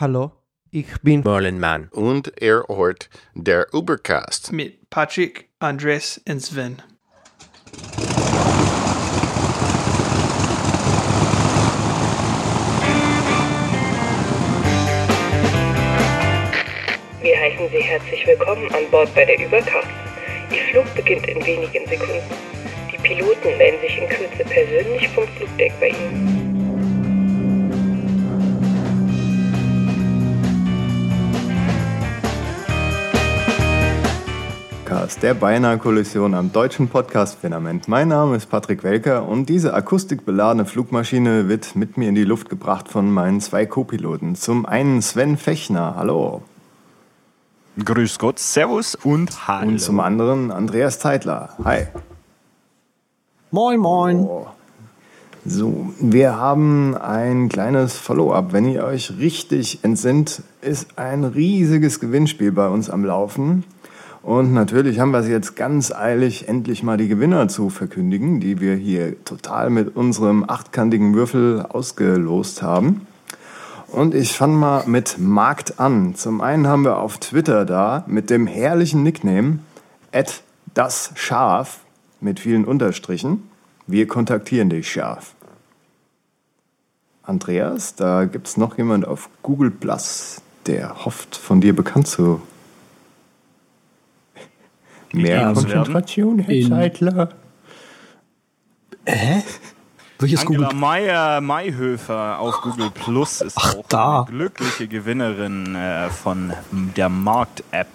Hallo, ich bin Merlin Mann. Und er hört der Ubercast. mit Patrick, Andres und Sven. Wir heißen Sie herzlich willkommen an Bord bei der Übercast. Ihr Flug beginnt in wenigen Sekunden. Die Piloten melden sich in Kürze persönlich vom Flugdeck bei Ihnen. Podcast der beinahe Kollision am deutschen Podcast-Firmament. Mein Name ist Patrick Welker und diese akustikbeladene Flugmaschine wird mit mir in die Luft gebracht von meinen zwei Co-Piloten. Zum einen Sven Fechner, hallo. Grüß Gott, Servus und Hallo. Und zum anderen Andreas Zeitler, hi. Moin Moin. So, wir haben ein kleines Follow-up. Wenn ihr euch richtig entsinnt, ist ein riesiges Gewinnspiel bei uns am Laufen. Und natürlich haben wir es jetzt ganz eilig, endlich mal die Gewinner zu verkündigen, die wir hier total mit unserem achtkantigen Würfel ausgelost haben. Und ich fange mal mit Markt an. Zum einen haben wir auf Twitter da mit dem herrlichen Nickname das Schaf mit vielen Unterstrichen. Wir kontaktieren dich, Schaf. Andreas, da gibt es noch jemand auf Google Plus, der hofft, von dir bekannt zu Mehr Ja, Konzentration, Herr Zeitler. Hä? Welches Angela Google? Meyer Mayhöfer auf Google Plus ist Ach, auch da. eine glückliche Gewinnerin äh, von der Markt-App.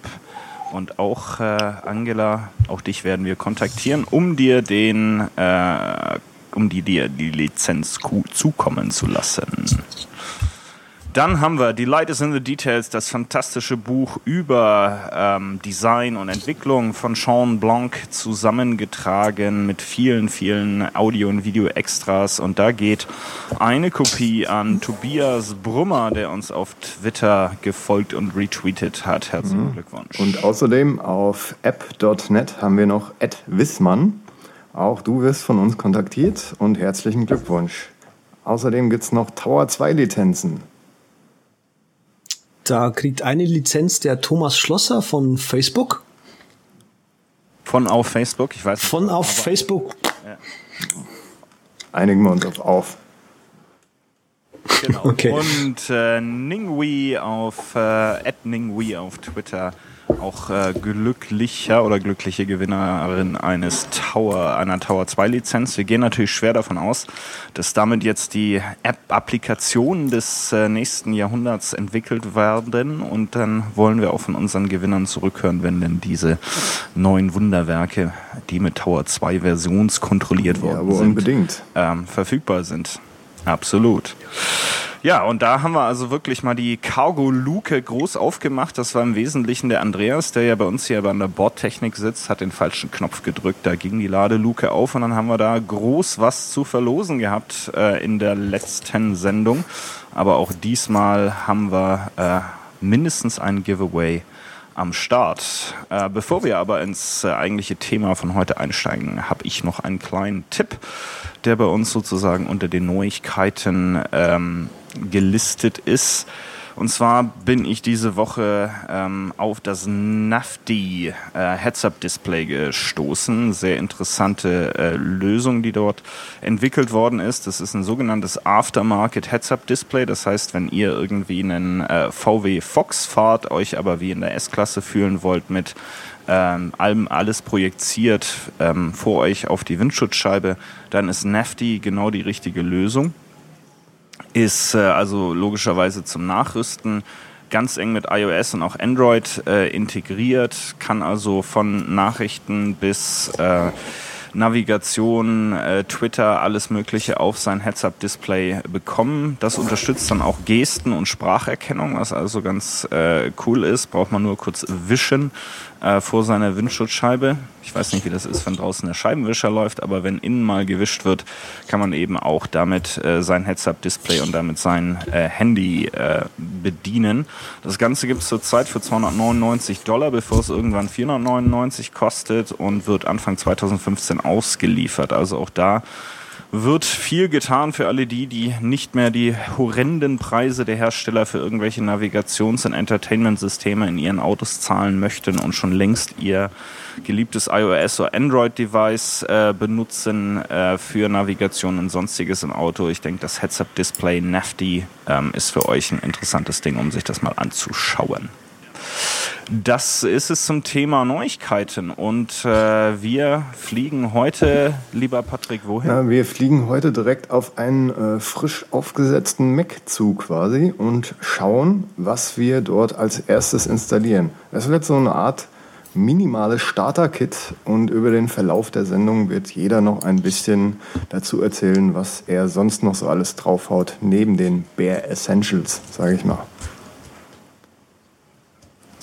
Und auch äh, Angela, auch dich werden wir kontaktieren, um dir den, äh, um die, dir die Lizenz zukommen zu lassen. Dann haben wir Die Light is in the Details, das fantastische Buch über ähm, Design und Entwicklung von Sean Blanc zusammengetragen mit vielen, vielen Audio- und Video-Extras. Und da geht eine Kopie an Tobias Brummer, der uns auf Twitter gefolgt und retweetet hat. Herzlichen Glückwunsch. Und außerdem auf app.net haben wir noch Ed Wissmann. Auch du wirst von uns kontaktiert und herzlichen Glückwunsch. Außerdem gibt es noch Tower 2 Lizenzen. Da kriegt eine Lizenz der Thomas Schlosser von Facebook. von auf Facebook, ich weiß nicht. Von auf Facebook. Einigen wir uns auf auf. Genau. Okay. Und äh, Ningui auf äh, Ningui auf Twitter auch äh, glücklicher oder glückliche Gewinnerin eines Tower, einer Tower 2 Lizenz. Wir gehen natürlich schwer davon aus, dass damit jetzt die App-Applikationen des äh, nächsten Jahrhunderts entwickelt werden und dann wollen wir auch von unseren Gewinnern zurückhören, wenn denn diese neuen Wunderwerke, die mit Tower 2 versionskontrolliert Ja, worden aber sind, unbedingt. ähm, verfügbar sind. Absolut. Ja, und da haben wir also wirklich mal die Cargo-Luke groß aufgemacht. Das war im Wesentlichen der Andreas, der ja bei uns hier an der Bordtechnik sitzt, hat den falschen Knopf gedrückt. Da ging die Ladeluke auf und dann haben wir da groß was zu verlosen gehabt äh, in der letzten Sendung. Aber auch diesmal haben wir äh, mindestens ein Giveaway am Start. Äh, bevor wir aber ins äh, eigentliche Thema von heute einsteigen, habe ich noch einen kleinen Tipp, der bei uns sozusagen unter den Neuigkeiten ähm, gelistet ist. Und zwar bin ich diese Woche ähm, auf das NAFDI äh, Heads-Up-Display gestoßen. Sehr interessante äh, Lösung, die dort entwickelt worden ist. Das ist ein sogenanntes Aftermarket Heads-Up-Display. Das heißt, wenn ihr irgendwie einen äh, VW Fox fahrt, euch aber wie in der S-Klasse fühlen wollt mit ähm, allem alles projiziert ähm, vor euch auf die Windschutzscheibe, dann ist NAFDI genau die richtige Lösung ist äh, also logischerweise zum Nachrüsten ganz eng mit iOS und auch Android äh, integriert, kann also von Nachrichten bis äh, Navigation, äh, Twitter, alles Mögliche auf sein Heads-Up-Display bekommen. Das unterstützt dann auch Gesten und Spracherkennung, was also ganz äh, cool ist. Braucht man nur kurz wischen äh, vor seiner Windschutzscheibe. Ich weiß nicht, wie das ist, wenn draußen der Scheibenwischer läuft, aber wenn innen mal gewischt wird, kann man eben auch damit äh, sein Heads-Up-Display und damit sein äh, Handy äh, bedienen. Das Ganze gibt es zurzeit für 299 Dollar, bevor es irgendwann 499 kostet und wird Anfang 2015 ausgeliefert. Also auch da wird viel getan für alle die, die nicht mehr die horrenden Preise der Hersteller für irgendwelche Navigations- und Entertainment-Systeme in ihren Autos zahlen möchten und schon längst ihr geliebtes iOS oder Android-Device äh, benutzen äh, für Navigation und sonstiges im Auto. Ich denke, das Heads-Up-Display Nafty ähm, ist für euch ein interessantes Ding, um sich das mal anzuschauen. Das ist es zum Thema Neuigkeiten. Und äh, wir fliegen heute, lieber Patrick, wohin? Ja, wir fliegen heute direkt auf einen äh, frisch aufgesetzten Mac zu quasi und schauen, was wir dort als erstes installieren. Das wird so eine Art minimales Starter-Kit und über den Verlauf der Sendung wird jeder noch ein bisschen dazu erzählen, was er sonst noch so alles draufhaut, neben den Bare Essentials, sage ich mal.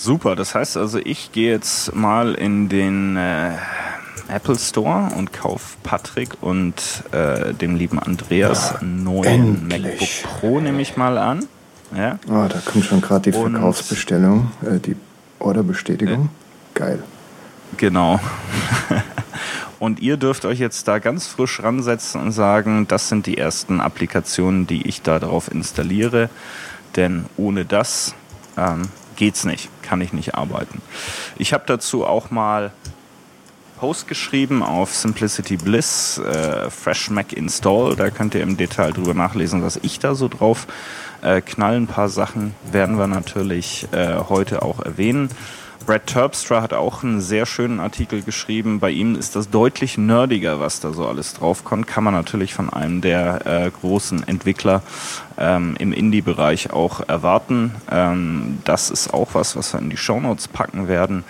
Super, das heißt also, ich gehe jetzt mal in den äh, Apple Store und kaufe Patrick und äh, dem lieben Andreas Ja, einen neuen endlich. MacBook Pro, nehme ich mal an. Ja, Ah, da kommt schon gerade die Und- Verkaufsbestellung, äh, die Orderbestätigung. Geil. genau. und ihr dürft euch jetzt da ganz frisch ransetzen und sagen, das sind die ersten Applikationen, die ich da drauf installiere. Denn ohne das ähm, geht's nicht, kann ich nicht arbeiten. Ich habe dazu auch mal Post geschrieben auf Simplicity Bliss, äh, Fresh Mac Install. Da könnt ihr im Detail drüber nachlesen, was ich da so drauf äh, knall. Ein paar Sachen werden wir natürlich äh, heute auch erwähnen. Brad Terpstra hat auch einen sehr schönen Artikel geschrieben. Bei ihm ist das deutlich nerdiger, was da so alles draufkommt. Kann man natürlich von einem der äh, großen Entwickler ähm, im Indie-Bereich auch erwarten. Ähm, das ist auch was, was wir in die Shownotes packen werden.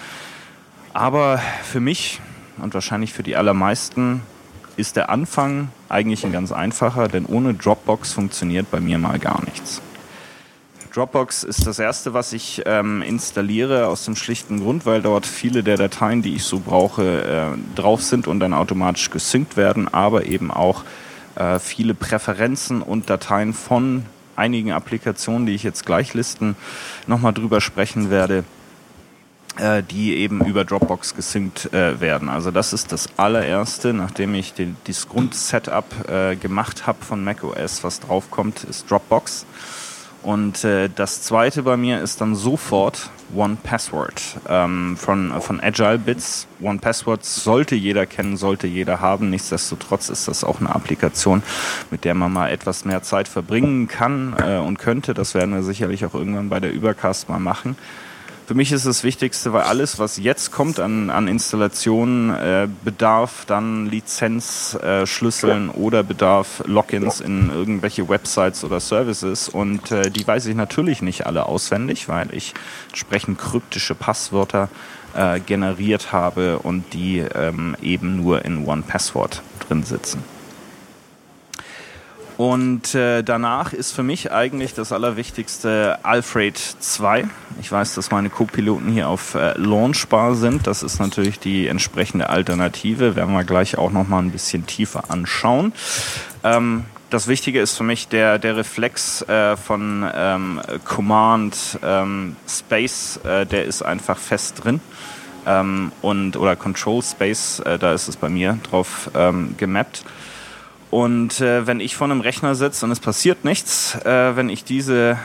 Aber für mich und wahrscheinlich für die allermeisten ist der Anfang eigentlich ein ganz einfacher, denn ohne Dropbox funktioniert bei mir mal gar nichts. Dropbox ist das erste, was ich ähm, installiere, aus dem schlichten Grund, weil dort viele der Dateien, die ich so brauche, äh, drauf sind und dann automatisch gesynkt werden, aber eben auch äh, viele Präferenzen und Dateien von einigen Applikationen, die ich jetzt gleich listen, nochmal drüber sprechen werde, äh, die eben über Dropbox gesynkt äh, werden. Also das ist das allererste, nachdem ich den, dieses Grundsetup äh, gemacht habe von macOS, was draufkommt, ist Dropbox. Und äh, das zweite bei mir ist dann sofort One Password ähm, von, von Agile Bits. One Password sollte jeder kennen, sollte jeder haben. Nichtsdestotrotz ist das auch eine Applikation, mit der man mal etwas mehr Zeit verbringen kann äh, und könnte. Das werden wir sicherlich auch irgendwann bei der Übercast mal machen. Für mich ist das Wichtigste, weil alles, was jetzt kommt an, an Installationen, äh, bedarf dann Lizenzschlüsseln äh, oder bedarf Logins in irgendwelche Websites oder Services. Und äh, die weiß ich natürlich nicht alle auswendig, weil ich entsprechend kryptische Passwörter äh, generiert habe und die ähm, eben nur in One Password drin sitzen. Und äh, danach ist für mich eigentlich das Allerwichtigste Alfred 2. Ich weiß, dass meine Co-Piloten hier auf äh, Launchbar sind. Das ist natürlich die entsprechende Alternative. Werden wir gleich auch noch mal ein bisschen tiefer anschauen. Ähm, das Wichtige ist für mich der, der Reflex äh, von ähm, Command ähm, Space, äh, der ist einfach fest drin. Ähm, und, oder Control Space, äh, da ist es bei mir drauf ähm, gemappt. Und äh, wenn ich vor einem Rechner sitze und es passiert nichts, äh, wenn ich diese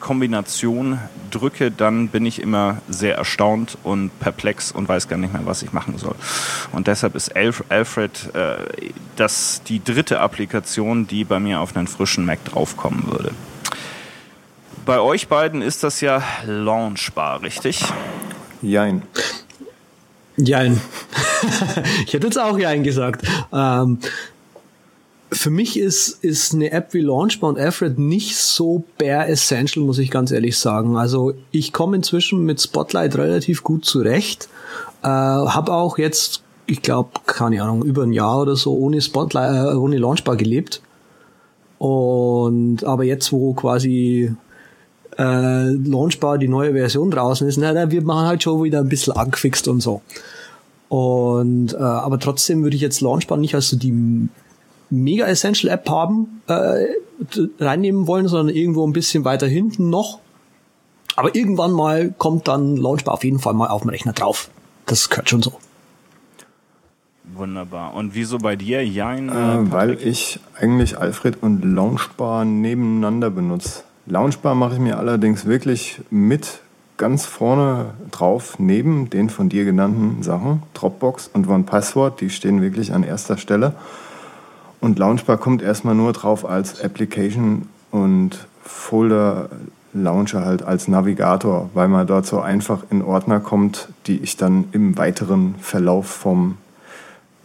Kombination drücke, dann bin ich immer sehr erstaunt und perplex und weiß gar nicht mehr, was ich machen soll. Und deshalb ist Alf Alfred äh, das die dritte Applikation, die bei mir auf einen frischen Mac draufkommen würde. Bei euch beiden ist das ja launchbar, richtig? Jein. Jein. ich hätte jetzt auch Jein gesagt. Ähm, für mich ist, ist eine App wie Launchbar und Alfred nicht so bare essential, muss ich ganz ehrlich sagen. Also ich komme inzwischen mit Spotlight relativ gut zurecht. Äh, habe auch jetzt, ich glaube, keine Ahnung, über ein Jahr oder so ohne Spotlight, äh, ohne Launchbar gelebt. Und aber jetzt, wo quasi äh, Launchbar die neue Version draußen ist, na, da wird man halt schon wieder ein bisschen angefixt und so. Und äh, aber trotzdem würde ich jetzt Launchbar nicht als so die mega essential App haben äh, reinnehmen wollen, sondern irgendwo ein bisschen weiter hinten noch. Aber irgendwann mal kommt dann Launchbar auf jeden Fall mal auf dem Rechner drauf. Das gehört schon so. Wunderbar. Und wieso bei dir, Jein? Äh, Äh, weil ich eigentlich Alfred und Launchbar nebeneinander benutze. Launchbar mache ich mir allerdings wirklich mit ganz vorne drauf, neben den von dir genannten Sachen, Dropbox und OnePassword, die stehen wirklich an erster Stelle. Und Launchbar kommt erstmal nur drauf als Application und Folder Launcher halt als Navigator, weil man dort so einfach in Ordner kommt, die ich dann im weiteren Verlauf vom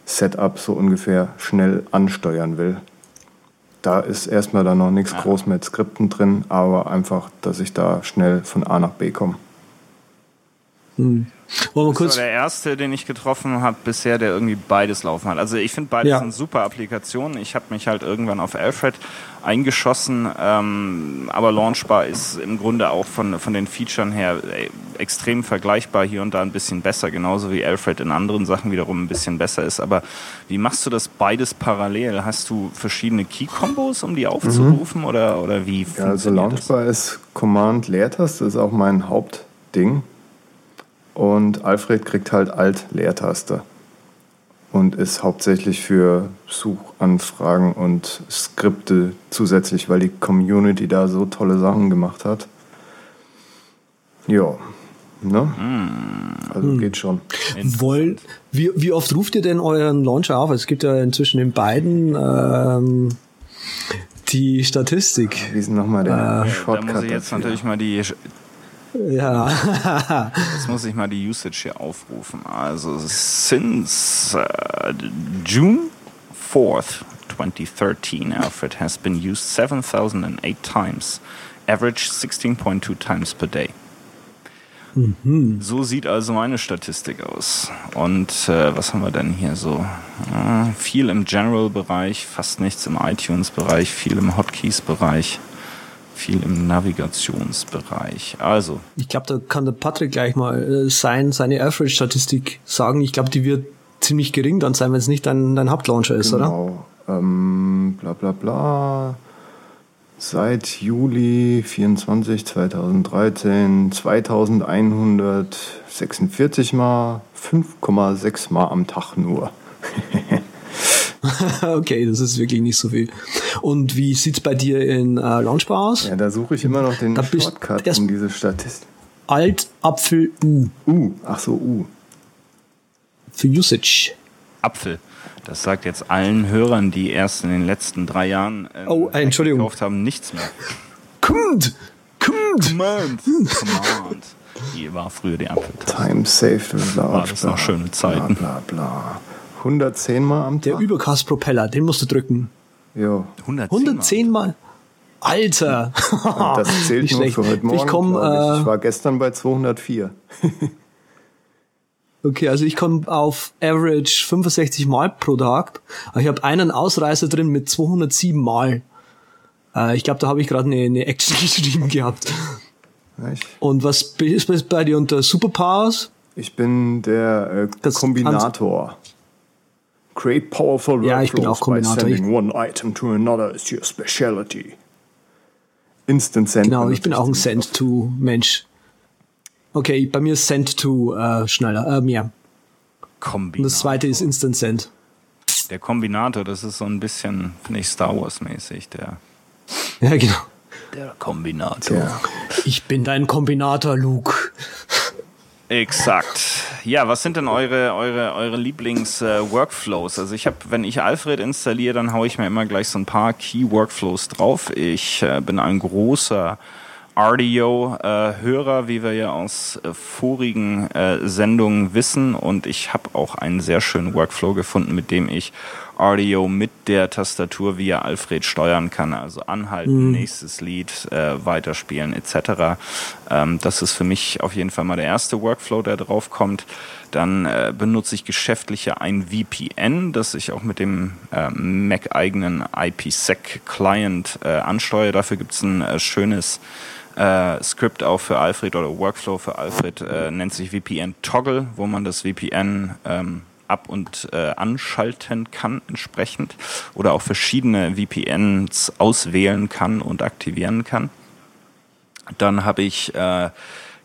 Setup so ungefähr schnell ansteuern will. Da ist erstmal dann noch nichts groß mit Skripten drin, aber einfach, dass ich da schnell von A nach B komme. Wollen wir Das kurz war der erste, den ich getroffen habe bisher, der irgendwie beides laufen hat. Also ich finde beides Ja. sind super Applikationen. Ich habe mich halt irgendwann auf Alfred eingeschossen, ähm, aber Launchbar ist im Grunde auch von, von den Features her äh, extrem vergleichbar, hier und da ein bisschen besser, genauso wie Alfred in anderen Sachen wiederum ein bisschen besser ist. Aber wie machst du das beides parallel? Hast du verschiedene Key-Kombos, um die aufzurufen oder, oder wie Ja, also das? Launchbar ist Command-Leertaste, ist auch mein Hauptding. Und Alfred kriegt halt Alt-Leertaste. Und ist hauptsächlich für Suchanfragen und Skripte zusätzlich, weil die Community da so tolle Sachen gemacht hat. Ja, ne? Also geht schon. wollen. Wie, wie oft ruft ihr denn euren Launcher auf? Es gibt ja inzwischen in beiden ähm, die Statistik. Wie ist denn nochmal der Da Shortcut muss ich jetzt dafür? natürlich mal die Ja. Jetzt muss ich mal die Usage hier aufrufen. Also since uh, June 4th, 2013, Alfred has been used 7008 times, average 16.2 times per day. So sieht also meine Statistik aus. Und äh, was haben wir denn hier so? Äh, viel im General-Bereich, fast nichts im iTunes-Bereich, viel im Hotkeys-Bereich, viel im Navigationsbereich. Also, Ich glaube, da kann der Patrick gleich mal äh, sein, seine Average-Statistik sagen. Ich glaube, die wird ziemlich gering dann sein, wenn es nicht dein, dein Hauptlauncher ist, oder? Genau. Ähm, bla bla bla. Seit Juli 24 2013 2146 Mal, 5,6 Mal am Tag nur. okay, das ist wirklich nicht so viel. Und wie sieht's bei dir in äh, Launchbar aus? Ja, da suche ich immer noch den Da Shortcut um diese Statistik. Alt, Apfel, U Uh, ach so, uh. für Usage. Apfel. Das sagt jetzt allen Hörern, die erst in den letzten drei Jahren äh, Oh, Entschuldigung. gekauft haben, nichts mehr. Kommt! Kommt! Command. Command. Hier war früher die Apfeltaste. Time saved with War das noch schöne Zeiten. Bla bla bla. 110 Mal am Der Tag? Übercast-Propeller, den musst du drücken. Jo. 110. 110 Mal. Alter! Und das zählt Nicht nur schlecht. für heute Morgen. Ich komm, glaub ich. äh, ich war gestern bei 204. Okay, also ich komme auf Average 65 Mal pro Tag. Aber ich habe einen Ausreißer drin mit 207 Mal. Äh, ich glaube, da habe ich gerade eine, eine Action geschrieben gehabt. Ich, Und was ist bei dir unter Superpowers? ich bin der äh, Das- Kombinator. Create powerful Ja, ich bin workflows auch Kombinator. by sending one item to another is your specialty. Instant Send. Genau, ich bin auch ein. Send-to-Mensch. Okay, bei mir ist Send-to äh, schneller, äh, mehr. Kombinator. Und das zweite ist Instant Send. Der Kombinator, das ist so ein bisschen, finde ich, Star Wars-mäßig. Der, Ja, genau. der Kombinator. Ja. Ich bin dein Kombinator, Luke. Exakt. Ja, was sind denn eure, eure, eure Lieblings-Workflows? also ich habe, wenn ich Alfred installiere, dann haue ich mir immer gleich so ein paar Key-Workflows drauf. Ich äh, bin ein großer RDO-Hörer, wie wir ja aus äh, vorigen äh, Sendungen wissen. Und ich habe auch einen sehr schönen Workflow gefunden, mit dem ich RDO mit der Tastatur via Alfred steuern kann. Also anhalten, nächstes Lied, äh, weiterspielen etc. Ähm, das ist für mich auf jeden Fall mal der erste Workflow, der drauf kommt. Dann äh, benutze ich geschäftliche ein VPN, das ich auch mit dem äh, Mac-eigenen IPsec-Client äh, ansteuere. Dafür gibt es ein äh, schönes äh, Script auch für Alfred oder Workflow für Alfred, äh, nennt sich VPN Toggle, wo man das VPN ähm, ab- und äh, anschalten kann entsprechend oder auch verschiedene VPNs auswählen kann und aktivieren kann. Dann habe ich äh,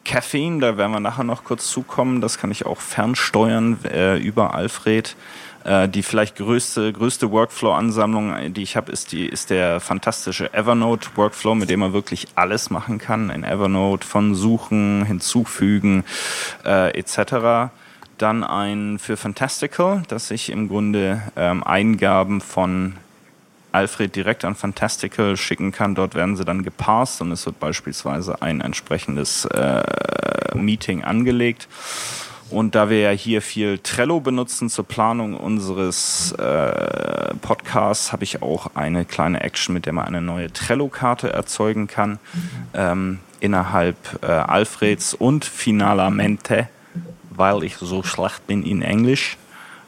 Caffeine, da werden wir nachher noch kurz zukommen. Das kann ich auch fernsteuern äh, über Alfred. Äh, die vielleicht größte, größte Workflow-Ansammlung, die ich habe, ist, die, ist der fantastische Evernote-Workflow, mit dem man wirklich alles machen kann. In Evernote von Suchen, Hinzufügen äh, etc. Dann ein für Fantastical, dass ich im Grunde ähm, Eingaben von Alfred direkt an Fantastical schicken kann. Dort werden sie dann geparst und es wird beispielsweise ein entsprechendes äh, Meeting angelegt. Und da wir ja hier viel Trello benutzen zur Planung unseres äh, Podcasts, habe ich auch eine kleine Action, mit der man eine neue Trello-Karte erzeugen kann. Ähm, innerhalb äh, Alfreds und Finalamente, weil ich so schlecht bin in Englisch,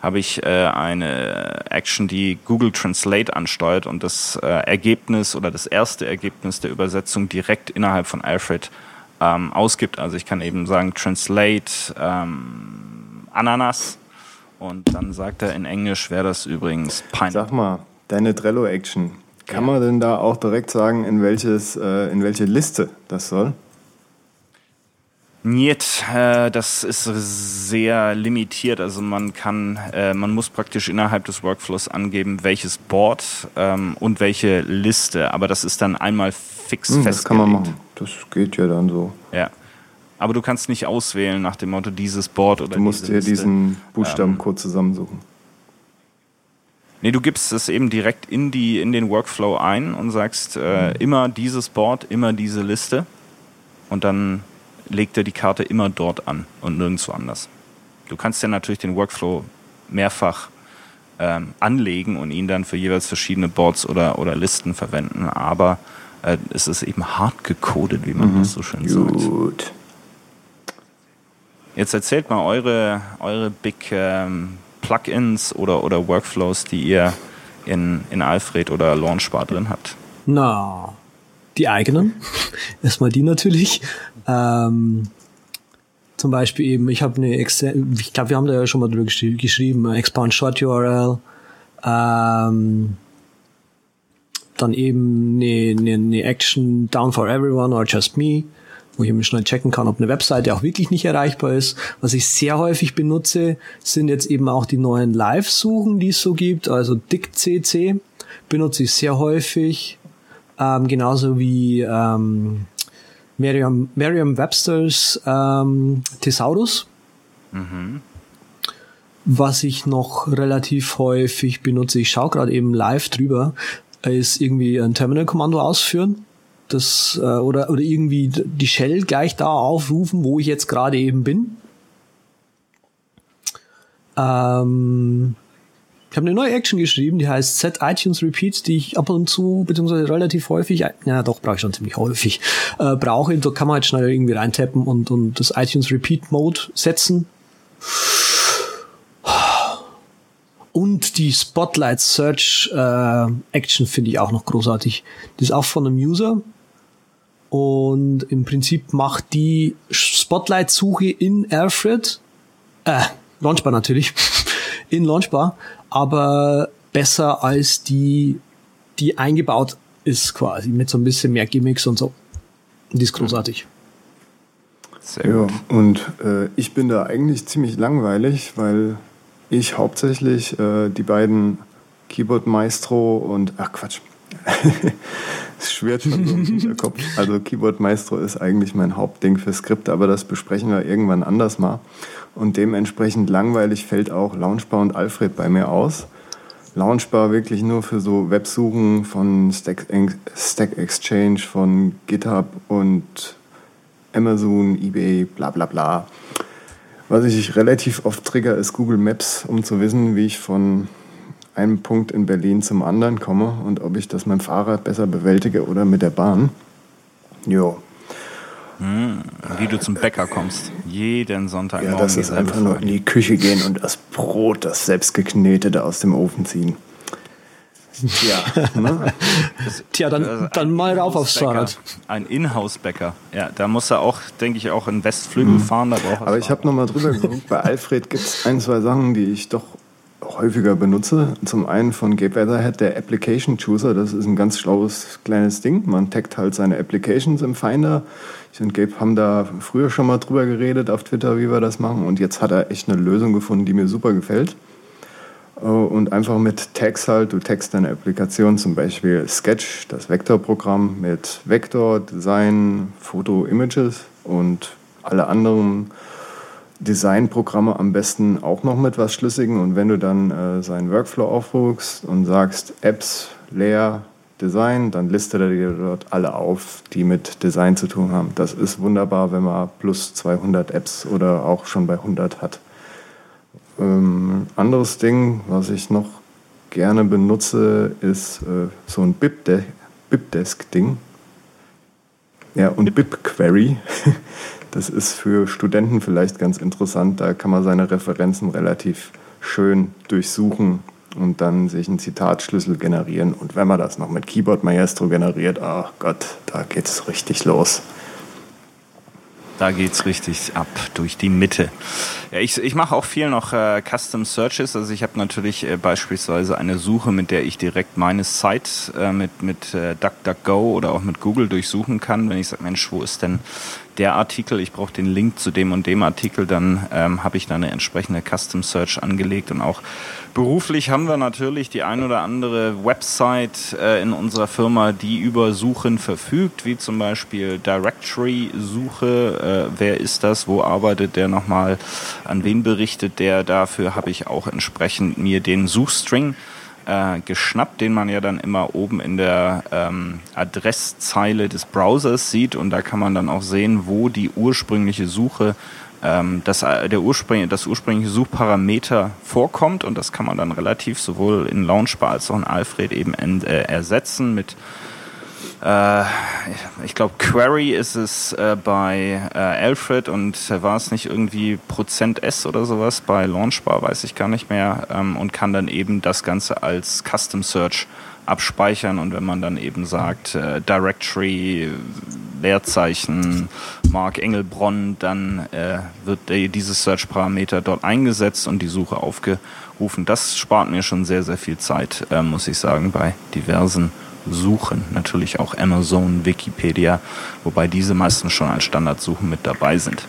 habe ich äh, eine Action, die Google Translate ansteuert und das äh, Ergebnis oder das erste Ergebnis der Übersetzung direkt innerhalb von Alfred ähm, ausgibt. Also ich kann eben sagen Translate ähm, Ananas und dann sagt er in Englisch wäre das übrigens Pineapple. Sag mal, deine Trello-Action, kann man denn da auch direkt sagen, in, welches, äh, in welche Liste das soll? Niet, äh, das ist sehr limitiert. Also man kann, äh, man muss praktisch innerhalb des Workflows angeben, welches Board ähm, und welche Liste. Aber das ist dann einmal fix Hm, das festgelegt. kann man machen. Das geht ja dann so. Ja. Aber du kannst nicht auswählen nach dem Motto dieses Board oder Du musst dir Liste. diesen Buchstabencode zusammensuchen. Nee, du gibst es eben direkt in, die, in den Workflow ein und sagst äh, immer dieses Board, immer diese Liste. Und dann legt er die Karte immer dort an und nirgendwo anders. Du kannst ja natürlich den Workflow mehrfach ähm, anlegen und ihn dann für jeweils verschiedene Boards oder, oder Listen verwenden, aber äh, es ist eben hart gecodet, wie man das so schön sagt. Gut. Jetzt erzählt mal eure, eure Big ähm, Plugins oder, oder Workflows, die ihr in, in Alfred oder Launchbar drin habt. Na, die eigenen. Erstmal die natürlich. Ähm, zum Beispiel eben, ich habe eine, Exe- ich glaube, wir haben da ja schon mal drüber geschri geschrieben, äh, Expand Short URL. Ähm, dann eben eine, eine, eine Action Down for Everyone or Just Me, wo ich eben schnell checken kann, ob eine Webseite auch wirklich nicht erreichbar ist. Was ich sehr häufig benutze, sind jetzt eben auch die neuen Live-Suchen, die es so gibt. Also DickCC benutze ich sehr häufig. Ähm, genauso wie ähm, Merriam, Merriam-Webster's ähm, Thesaurus. Was ich noch relativ häufig benutze, ich schaue gerade eben live drüber, ist irgendwie ein Terminal-Kommando ausführen. Das, äh, oder, oder irgendwie die Shell gleich da aufrufen, wo ich jetzt gerade eben bin. Ähm, ich habe eine neue Action geschrieben, die heißt Set iTunes Repeat, die ich ab und zu, beziehungsweise relativ häufig, ja doch, brauche ich schon ziemlich häufig, äh, brauche. Da kann man halt schnell irgendwie reintappen und, und das iTunes Repeat Mode setzen. Und die Spotlight Search äh, Action finde ich auch noch großartig. Die ist auch von einem User. Und im Prinzip macht die Spotlight-Suche in Alfred, äh, Launchbar natürlich, in Launchbar, aber besser als die, die eingebaut ist quasi, mit so ein bisschen mehr Gimmicks und so. Die ist großartig. Sehr Ja, gut. und äh, ich bin da eigentlich ziemlich langweilig, weil ich hauptsächlich äh, die beiden Keyboard Maestro und ach Quatsch. Es schwirrt schon so im Hinterkopf. Also Keyboard Maestro ist eigentlich mein Hauptding für Skripte, aber das besprechen wir irgendwann anders mal. Und dementsprechend langweilig fällt auch Launchbar und Alfred bei mir aus. Launchbar wirklich nur für so Websuchen von Stack, Stack Exchange, von GitHub und Amazon, eBay, bla bla bla. Was ich relativ oft trigger, ist Google Maps, um zu wissen, wie ich von einem Punkt in Berlin zum anderen komme und ob ich das mit dem Fahrrad besser bewältige oder mit der Bahn. Jo, Wie du zum Bäcker kommst. Jeden Sonntag. ja, das ist einfach nur in die Küche gehen und das Brot, das selbstgeknetete aus dem Ofen ziehen. Ja, ne? Tja, dann, dann mal rauf aufs Fahrrad. Ein Inhouse-Bäcker. Ja, da muss er auch, denke ich, auch in Westflügel fahren. Da braucht er Mhm. Aber ich habe nochmal drüber geguckt. Bei Alfred gibt es ein, zwei Sachen, die ich doch häufiger benutze. Zum einen von Gabe Weatherhead, der Application Chooser. Das ist ein ganz schlaues kleines Ding. Man taggt halt seine Applications im Finder. Ich und Gabe haben da früher schon mal drüber geredet auf Twitter, wie wir das machen. Und jetzt hat er echt eine Lösung gefunden, die mir super gefällt. Äh, und einfach mit Tags halt, du tagst deine Applikation, zum Beispiel Sketch, das Vektorprogramm mit Vektor, Design, Foto, Images und alle anderen Designprogramme am besten auch noch mit was Schlüssigem. Und wenn du dann äh, seinen Workflow aufrufst und sagst Apps, leer, Design, dann listet er dir dort alle auf, die mit Design zu tun haben. Das ist wunderbar, wenn man plus 200 Apps oder auch schon bei 100 hat. Ähm, anderes Ding, was ich noch gerne benutze, ist äh, so ein BibDesk-Ding. Ja, und BibQuery. Das ist für Studenten vielleicht ganz interessant. Da kann man seine Referenzen relativ schön durchsuchen und dann sich einen Zitatschlüssel generieren. Und wenn man das noch mit Keyboard Maestro generiert, ach Gott, da geht's richtig los. Da geht's richtig ab durch die Mitte. Ja, ich, ich mache auch viel noch äh, Custom Searches. Also ich habe natürlich äh, beispielsweise eine Suche, mit der ich direkt meine Site äh, mit, mit äh, DuckDuckGo oder auch mit Google durchsuchen kann. Wenn ich sage, Mensch, wo ist denn der Artikel, ich brauche den Link zu dem und dem Artikel, dann ähm, habe ich da eine entsprechende Custom Search angelegt und auch beruflich haben wir natürlich die ein oder andere Website äh, in unserer Firma, die über Suchen verfügt, wie zum Beispiel Directory-Suche. Äh, wer ist das? Wo arbeitet der nochmal? An wen berichtet der? Dafür habe ich auch entsprechend mir den Suchstring äh, geschnappt, den man ja dann immer oben in der ähm, Adresszeile des Browsers sieht. Und da kann man dann auch sehen, wo die ursprüngliche Suche ähm, das, äh, der Urspring, das ursprüngliche Suchparameter vorkommt. Und das kann man dann relativ sowohl in Launchbar als auch in Alfred eben äh, ersetzen mit ich glaube, Query ist es äh, bei äh, Alfred und war es nicht irgendwie Prozent S oder sowas bei Launchbar, weiß ich gar nicht mehr, ähm, und kann dann eben das Ganze als Custom Search abspeichern und wenn man dann eben sagt äh, Directory Leerzeichen Mark Engelbronn, dann äh, wird dieses Search-Parameter dort eingesetzt und die Suche aufgerufen. Das spart mir schon sehr, sehr viel Zeit, äh, muss ich sagen, bei diversen Suchen. Natürlich auch Amazon, Wikipedia, wobei diese meistens schon als Standardsuchen mit dabei sind.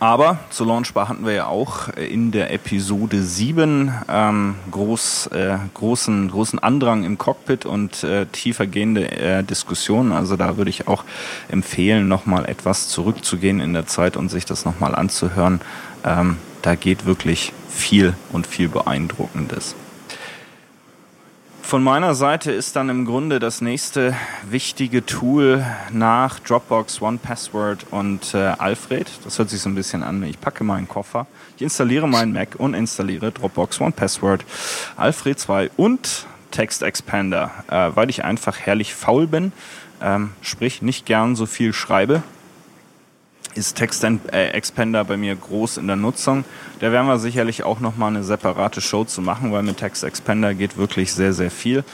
Aber zu Launchbar hatten wir ja auch in der Episode 7 ähm, groß, äh, großen, großen Andrang im Cockpit und äh, tiefergehende äh, Diskussionen. Also da würde ich auch empfehlen, nochmal etwas zurückzugehen in der Zeit und sich das nochmal anzuhören. Ähm, da geht wirklich viel und viel Beeindruckendes. Von meiner Seite ist dann im Grunde das nächste wichtige Tool nach Dropbox, OnePassword und äh, Alfred. Das hört sich so ein bisschen an. Ich packe meinen Koffer, ich installiere meinen Mac und installiere Dropbox, OnePassword, Alfred 2 und Text Expander, äh, weil ich einfach herrlich faul bin, ähm, sprich nicht gern so viel schreibe ist Text äh, Expander bei mir groß in der Nutzung. Da werden wir sicherlich auch nochmal eine separate Show zu machen, weil mit Text Expander geht wirklich sehr, sehr viel.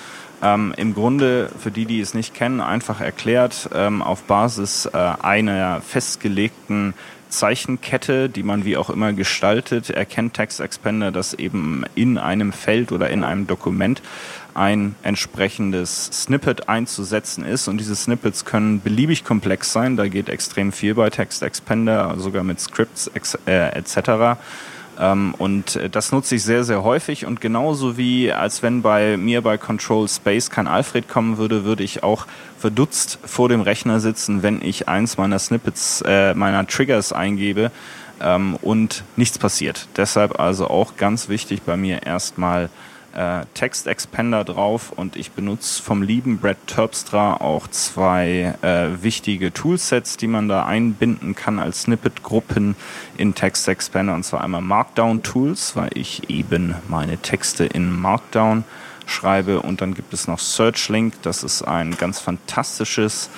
Ähm, Im Grunde, für die, die es nicht kennen, einfach erklärt, ähm, auf Basis äh, einer festgelegten Zeichenkette, die man wie auch immer gestaltet, erkennt Text Expander, dass eben in einem Feld oder in einem Dokument ein entsprechendes Snippet einzusetzen ist. Und diese Snippets können beliebig komplex sein. Da geht extrem viel bei Text Expander, sogar mit Scripts äh, etc. Ähm, und das nutze ich sehr, sehr häufig. Und genauso wie als wenn bei mir bei Control Space kein Alfred kommen würde, würde ich auch verdutzt vor dem Rechner sitzen, wenn ich eins meiner Snippets, äh, meiner Triggers eingebe ähm, und nichts passiert. Deshalb also auch ganz wichtig bei mir erstmal äh, Text Expander drauf und ich benutze vom lieben Brad Terpstra auch zwei äh, wichtige Toolsets, die man da einbinden kann als Snippet-Gruppen in Text Expander und zwar einmal Markdown Tools, weil ich eben meine Texte in Markdown schreibe und dann gibt es noch SearchLink, das ist ein ganz fantastisches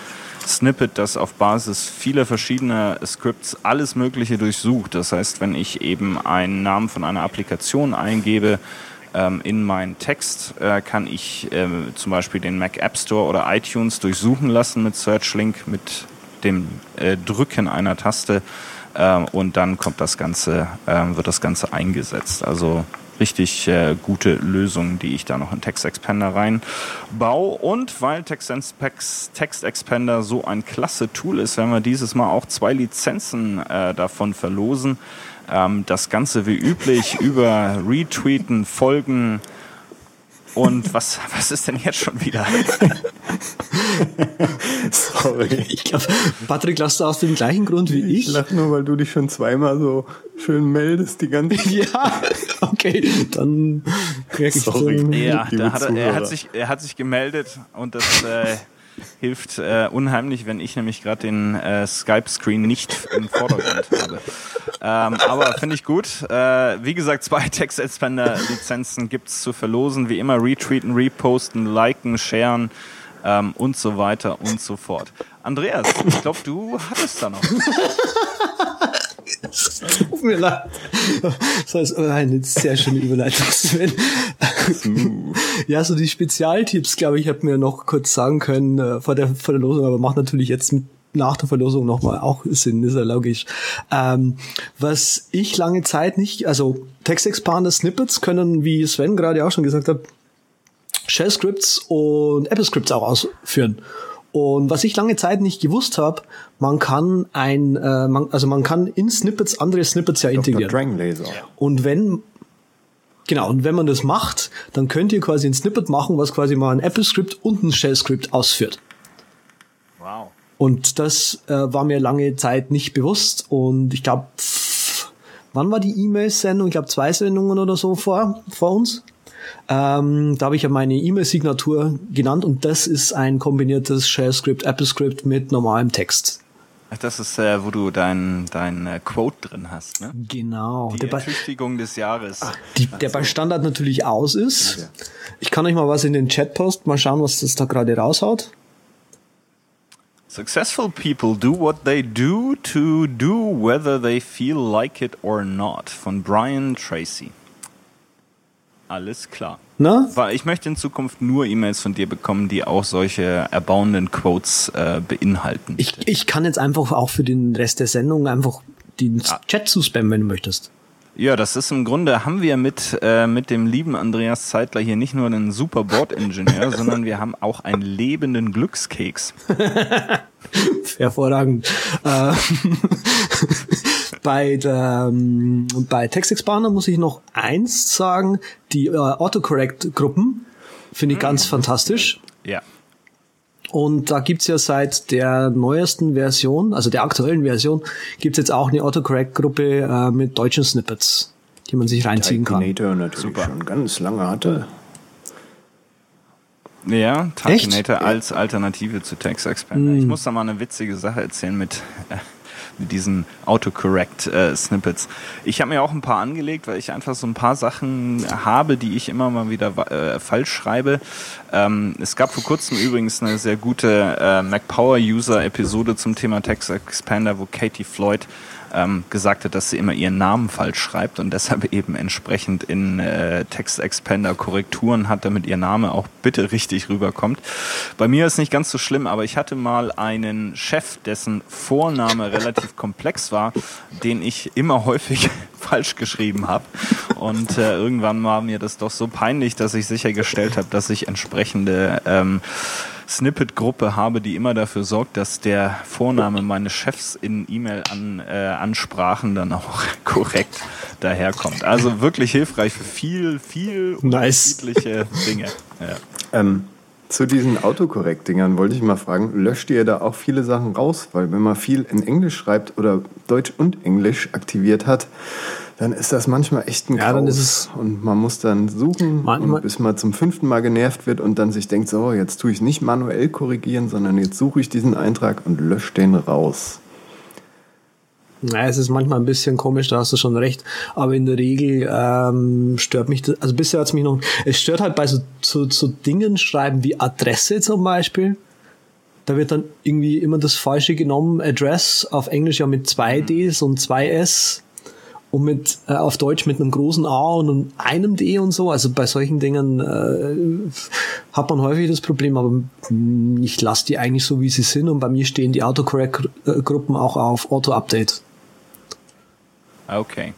Snippet, das auf Basis vieler verschiedener Scripts alles Mögliche durchsucht. Das heißt, wenn ich eben einen Namen von einer Applikation eingebe, in meinen Text äh, kann ich äh, zum Beispiel den Mac App Store oder iTunes durchsuchen lassen mit SearchLink, mit dem äh, Drücken einer Taste äh, und dann kommt das Ganze, wird das Ganze eingesetzt. Also richtig äh, gute Lösung, die ich da noch in Text Expander reinbaue. Und weil Text, Text Expander so ein klasse Tool ist, werden wir dieses Mal auch zwei Lizenzen äh, davon verlosen. Ähm, das Ganze wie üblich über Retweeten, Folgen, und was, was ist denn jetzt schon wieder? Sorry. Ich glaube, Patrick lasst aus dem gleichen Grund wie ich. Ich lach nur, weil du dich schon zweimal so schön meldest die ganze Zeit. Ja, okay, dann krieg ich Sorry. Dann ja, da hat er, er, hat sich, er hat sich gemeldet und das äh, hilft äh, unheimlich, wenn ich nämlich gerade den äh, Skype-Screen nicht im Vordergrund habe. Ähm, aber finde ich gut. Äh, wie gesagt, zwei Text-Expander-Lizenzen gibt es zu verlosen. Wie immer retweeten, reposten, liken, sharen ähm, und so weiter und so fort. Andreas, ich glaube, du hattest da noch. Tut mir leid. Das heißt, eine sehr schöne Überleitung, Sven. ja, so die Spezialtipps, glaube ich, hätte mir noch kurz sagen können äh, vor, der, vor der Losung, aber macht natürlich jetzt mit nach der Verlosung nochmal auch Sinn, ist ja logisch. Ähm, was ich lange Zeit nicht, also Text Expander Snippets können, wie Sven gerade auch schon gesagt hat, Shell Scripts und Apple Scripts auch ausführen. Und was ich lange Zeit nicht gewusst habe, man kann ein, äh, man, also man kann in Snippets andere Snippets ja integrieren. Dragon Laser. Und wenn Genau, und wenn man das macht, dann könnt ihr quasi ein Snippet machen, was quasi mal ein Apple-Script und ein Shell-Script ausführt. Wow. Und das äh, war mir lange Zeit nicht bewusst. Und ich glaube, wann war die E-Mail-Sendung? Ich glaube, zwei Sendungen oder so vor, vor uns. Ähm, da habe ich ja meine E-Mail-Signatur genannt und das ist ein kombiniertes Shell-Script, Apple-Script mit normalem Text. Ach, das ist, äh, wo du dein, dein äh, Quote drin hast, ne? Genau. Die der Ertüchtigung des Jahres. Ach, die, der bei Standard natürlich aus ist. Ich kann euch mal was in den Chat posten, mal schauen, was das da gerade raushaut. Successful people do what they do to do whether they feel like it or not. Von Brian Tracy. Alles klar. Na? Weil ich möchte in Zukunft nur E-Mails von dir bekommen, die auch solche erbauenden Quotes äh, beinhalten. Ich, ich kann jetzt einfach auch für den Rest der Sendung einfach den ja. Chat zuspammen, wenn du möchtest. Ja, das ist im Grunde, haben wir mit, äh, mit dem lieben Andreas Zeitler hier nicht nur einen super Bordingenieur, sondern wir haben auch einen lebenden Glückskeks. Hervorragend. Äh, bei, der, ähm, bei TextExpander muss ich noch eins sagen, die äh, Autocorrect-Gruppen finde ich mhm. ganz fantastisch. Ja. Und da gibt's ja seit der neuesten Version, also der aktuellen Version, gibt's jetzt auch eine Autocorrect-Gruppe äh, mit deutschen Snippets, die man sich reinziehen kann. natürlich Super. schon ganz lange hatte. Ja, Talkinator als Alternative zu TextExpander. Mm. Ich muss da mal eine witzige Sache erzählen mit äh, mit diesen Autocorrect-Snippets. Äh, ich habe mir auch ein paar angelegt, weil ich einfach so ein paar Sachen habe, die ich immer mal wieder äh, falsch schreibe. Ähm, es gab vor kurzem übrigens eine sehr gute äh, Mac Power User Episode zum Thema Text Expander, wo Katie Floyd ähm, gesagt hat, dass sie immer ihren Namen falsch schreibt und deshalb eben entsprechend in äh, Text Korrekturen hat, damit ihr Name auch bitte richtig rüberkommt. Bei mir ist nicht ganz so schlimm, aber ich hatte mal einen Chef, dessen Vorname relativ komplex war, den ich immer häufig falsch geschrieben habe. Und äh, irgendwann war mir das doch so peinlich, dass ich sichergestellt habe, dass ich entsprechende ähm, Snippet-Gruppe habe, die immer dafür sorgt, dass der Vorname meines Chefs in E-Mail-Ansprachen äh, dann auch korrekt daherkommt. Also wirklich hilfreich für viel, viel nice. unterschiedliche Dinge. Ja. Ähm, zu diesen Autokorrekt-Dingern wollte ich mal fragen, löscht ihr da auch viele Sachen raus? Weil wenn man viel in Englisch schreibt oder Deutsch und Englisch aktiviert hat, dann ist das manchmal echt ein ja, es und man muss dann suchen, manchmal, bis man zum fünften Mal genervt wird und dann sich denkt, so, jetzt tue ich nicht manuell korrigieren, sondern jetzt suche ich diesen Eintrag und lösche den raus. Naja, es ist manchmal ein bisschen komisch, da hast du schon recht. Aber in der Regel ähm, stört mich das, also bisher hat es mich noch, es stört halt bei so, so, so Dingen schreiben wie Adresse zum Beispiel. Da wird dann irgendwie immer das Falsche genommen. Address auf Englisch ja mit zwei Ds und zwei S und mit äh, auf Deutsch mit einem großen A und einem D und so. Also bei solchen Dingen äh, hat man häufig das Problem, aber ich lasse die eigentlich so, wie sie sind und bei mir stehen die Autocorrect-Gruppen auch auf Auto-Update. Okay.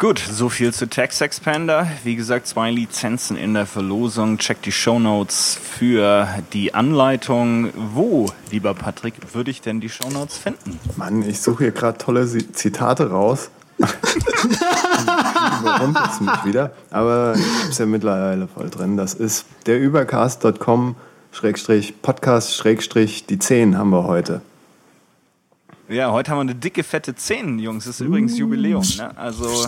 Gut, so viel zu Text Expander. Wie gesagt, zwei Lizenzen in der Verlosung. Check die Show Notes für die Anleitung. Wo, lieber Patrick, würde ich denn die Show Notes finden? Mann, ich suche hier gerade tolle Zitate raus. Überrumpelt es mich wieder. Aber ich hab's ja mittlerweile voll drin. Das ist derübercast.com Schrägstrich Podcast Schrägstrich die 10 haben wir heute. Ja, heute haben wir eine dicke, fette 10, Jungs. Das ist übrigens Jubiläum. Ne? Also,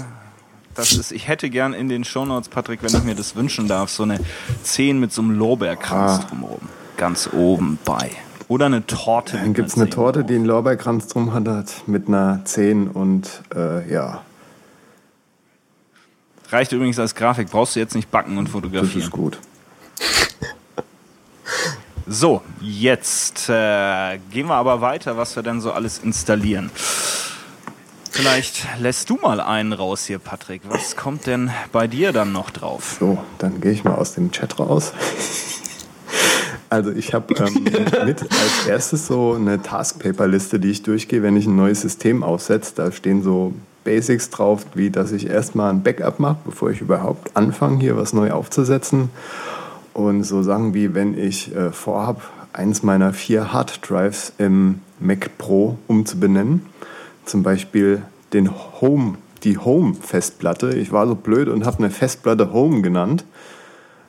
das ist, ich hätte gern in den Shownotes, Patrick, wenn ich mir das wünschen darf, so eine 10 mit so einem Lorbeerkranz Ah. drumherum. Ganz oben bei. Oder eine Torte. Dann gibt es eine 10 Torte, die einen Lorbeerkranz drum hat, mit einer 10 und äh, ja, Reicht übrigens als Grafik. Brauchst du jetzt nicht backen und das fotografieren. ist gut. So, jetzt äh, gehen wir aber weiter, was wir denn so alles installieren. Vielleicht lässt du mal einen raus hier, Patrick. Was kommt denn bei dir dann noch drauf? So, dann gehe ich mal aus dem Chat raus. Also ich habe ähm, mit als erstes so eine Taskpaper-Liste, die ich durchgehe, wenn ich ein neues System aufsetze. Da stehen so Basics drauf, wie dass ich erstmal ein Backup mache, bevor ich überhaupt anfange, hier was neu aufzusetzen. Und so Sachen wie, wenn ich äh, vorhab, eins meiner vier Hard Drives im Mac Pro umzubenennen. Zum Beispiel den Home, die Home-Festplatte. Ich war so blöd und habe eine Festplatte Home genannt,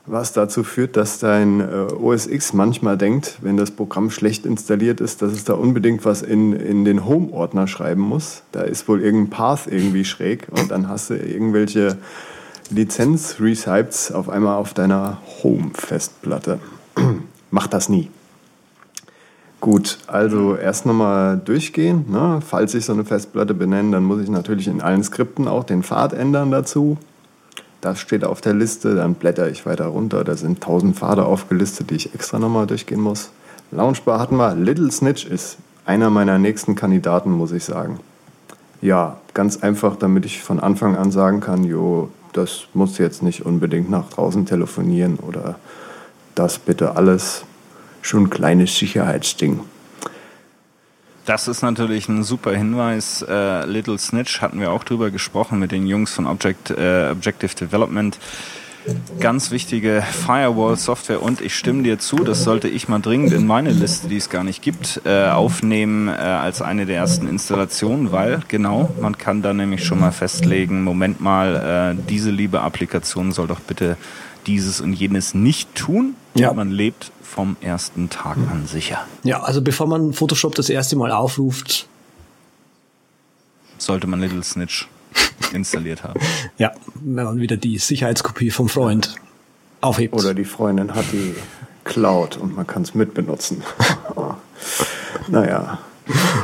was dazu führt, dass dein äh, OS X manchmal denkt, wenn das Programm schlecht installiert ist, dass es da unbedingt was in, in den Home-Ordner schreiben muss. Da ist wohl irgendein Path irgendwie schräg und dann hast du irgendwelche Lizenz-Recites auf einmal auf deiner Home-Festplatte. Mach das nie. Gut, also erst nochmal durchgehen. Ne? Falls ich so eine Festplatte benenne, dann muss ich natürlich in allen Skripten auch den Pfad ändern dazu. Das steht auf der Liste, dann blätter ich weiter runter. Da sind tausend Pfade aufgelistet, die ich extra nochmal durchgehen muss. Launchbar hatten wir. Little Snitch ist einer meiner nächsten Kandidaten, muss ich sagen. Ja, ganz einfach, damit ich von Anfang an sagen kann, jo, das muss jetzt nicht unbedingt nach draußen telefonieren oder das bitte alles. Schon ein kleines Sicherheitsding. Das ist natürlich ein super Hinweis. Äh, Little Snitch hatten wir auch drüber gesprochen mit den Jungs von Object, äh, Objective Development. Ganz wichtige Firewall-Software und ich stimme dir zu, das sollte ich mal dringend in meine Liste, die es gar nicht gibt, äh, aufnehmen äh, als eine der ersten Installationen, weil genau, man kann da nämlich schon mal festlegen, Moment mal, äh, diese liebe Applikation soll doch bitte dieses und jenes nicht tun. Ja. Und man lebt vom ersten Tag an sicher. Ja, also bevor man Photoshop das erste Mal aufruft, Sollte man Little Snitch installiert haben. ja, wenn man wieder die Sicherheitskopie vom Freund aufhebt. Oder die Freundin hat die Cloud und man kann es mitbenutzen. naja.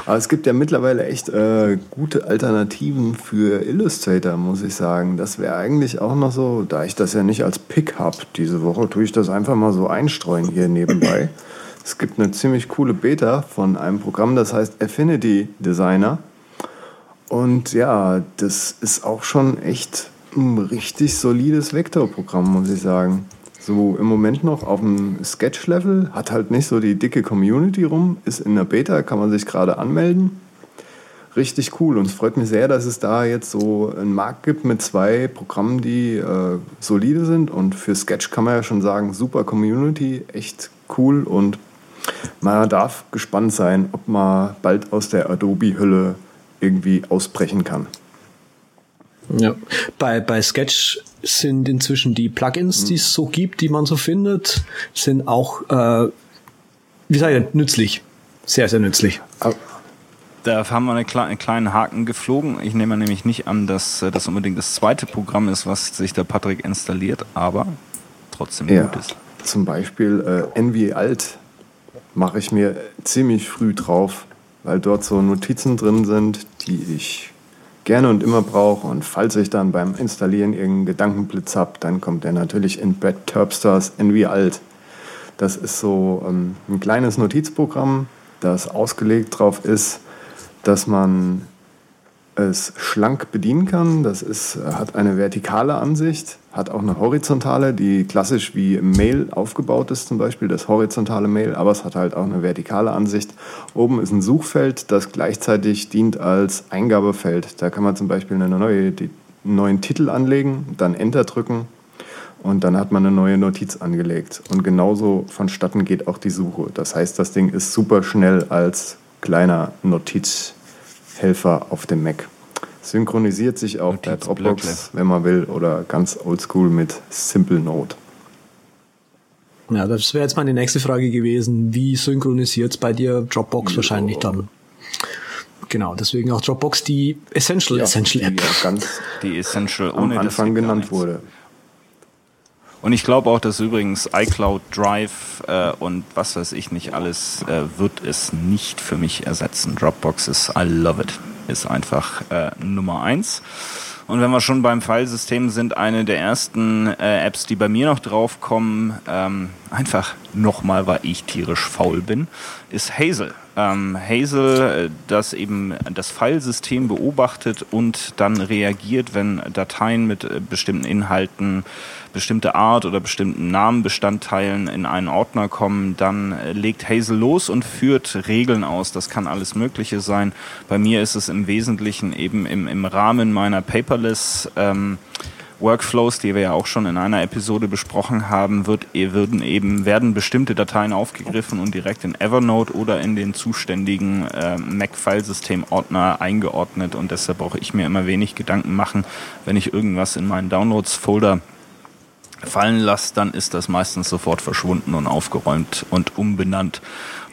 Aber es gibt ja mittlerweile echt äh, gute Alternativen für Illustrator, muss ich sagen. Das wäre eigentlich auch noch so, da ich das ja nicht als Pick habe diese Woche, tue ich das einfach mal so einstreuen hier nebenbei. Es gibt eine ziemlich coole Beta von einem Programm, das heißt Affinity Designer. Und ja, das ist auch schon echt ein richtig solides Vektorprogramm, muss ich sagen. So im Moment noch auf dem Sketch-Level, hat halt nicht so die dicke Community rum, ist in der Beta, kann man sich gerade anmelden. Richtig cool und es freut mich sehr, dass es da jetzt so einen Markt gibt mit zwei Programmen, die äh, solide sind und für Sketch kann man ja schon sagen, super Community, echt cool und man darf gespannt sein, ob man bald aus der Adobe-Hülle irgendwie ausbrechen kann. Ja. Bei, bei Sketch sind inzwischen die Plugins, die es so gibt, die man so findet, sind auch, äh, wie sage ich, nützlich. Sehr, sehr nützlich. Da haben wir eine kle einen kleinen Haken geflogen. Ich nehme nämlich nicht an, dass äh, das unbedingt das zweite Programm ist, was sich der Patrick installiert, aber trotzdem Ja, gut ist. zum Beispiel äh, Envy Alt mache ich mir ziemlich früh drauf, weil dort so Notizen drin sind, die ich gerne und immer brauche. Und falls ich dann beim Installieren irgendeinen Gedankenblitz habe, dann kommt der natürlich in Brad Terpsters Envy Alt. Das ist so ähm, ein kleines Notizprogramm, das ausgelegt drauf ist, dass man es schlank bedienen kann. Das ist, hat eine vertikale Ansicht, hat auch eine horizontale, die klassisch wie Mail aufgebaut ist, zum Beispiel das horizontale Mail, aber es hat halt auch eine vertikale Ansicht. Oben ist ein Suchfeld, das gleichzeitig dient als Eingabefeld. Da kann man zum Beispiel eine neue einen neuen Titel anlegen, dann Enter drücken und dann hat man eine neue Notiz angelegt. Und genauso vonstatten geht auch die Suche. Das heißt, das Ding ist super schnell als kleiner Notizhelfer auf dem Mac. Synchronisiert sich auch per. Dropbox, wenn man will, oder ganz oldschool mit Simple Note. Ja, das wäre jetzt meine nächste Frage gewesen. Wie synchronisiert bei dir Dropbox wahrscheinlich dann? Genau, deswegen auch Dropbox die Essential Essential die App. ja ganz Die Essential am ohne das Anfang genannt nichts. wurde. Und ich glaube auch, dass übrigens iCloud Drive äh, und was weiß ich nicht alles äh, wird es nicht für mich ersetzen. Dropbox ist I love it. Ist einfach äh, Nummer eins. Und wenn wir schon beim Filesystem sind, eine der ersten äh, Apps, die bei mir noch draufkommen, ähm, einfach nochmal, weil ich tierisch faul bin, ist Hazel. Ähm, Hazel, äh, das eben das Filesystem beobachtet und dann reagiert, wenn Dateien mit äh, bestimmten Inhalten, bestimmte Art oder bestimmten Namenbestandteilen in einen Ordner kommen, dann äh, legt Hazel los und führt Regeln aus. Das kann alles Mögliche sein. Bei mir ist es im Wesentlichen eben im, im Rahmen meiner Paperless ähm, Workflows, die wir ja auch schon in einer Episode besprochen haben, wird, eh, würden eben, werden bestimmte Dateien aufgegriffen und direkt in Evernote oder in den zuständigen äh, Mac-Filesystem-Ordner eingeordnet und deshalb brauche ich mir immer wenig Gedanken machen, wenn ich irgendwas in meinen Downloads-Folder fallen lasse, dann ist das meistens sofort verschwunden und aufgeräumt und umbenannt,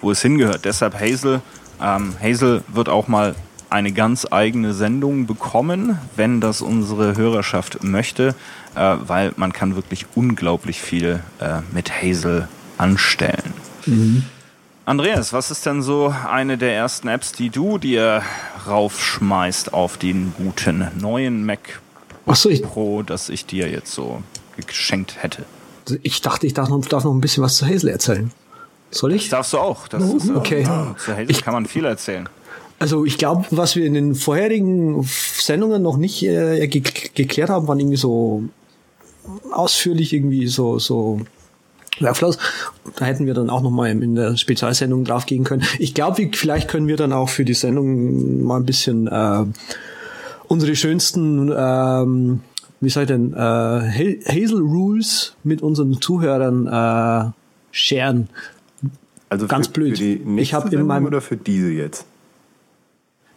wo es hingehört. Deshalb Hazel. Ähm, Hazel wird auch mal eine ganz eigene Sendung bekommen, wenn das unsere Hörerschaft möchte, äh, weil man kann wirklich unglaublich viel äh, mit Hazel anstellen. Andreas, was ist denn so eine der ersten Apps, die du dir raufschmeißt auf den guten neuen Mac ich, Pro, das ich dir jetzt so geschenkt hätte? ich dachte, ich darf noch, darf noch ein bisschen was zu Hazel erzählen. Soll Das ich? darfst du auch. Das ist, Okay. ja, zu Hazel kann man viel erzählen. Also ich glaube, was wir in den vorherigen Sendungen noch nicht äh, ge geklärt haben, waren irgendwie so ausführlich irgendwie so so Workflows. Da hätten wir dann auch noch mal in der Spezialsendung drauf gehen können. Ich glaube, vielleicht können wir dann auch für die Sendung mal ein bisschen äh, unsere schönsten, ähm, wie soll ich denn, äh, Ha- Hazel Rules mit unseren Zuhörern äh, sharen. Also Ganz für, blöd. Für die Ich nächste hab in meinem- oder für diese jetzt?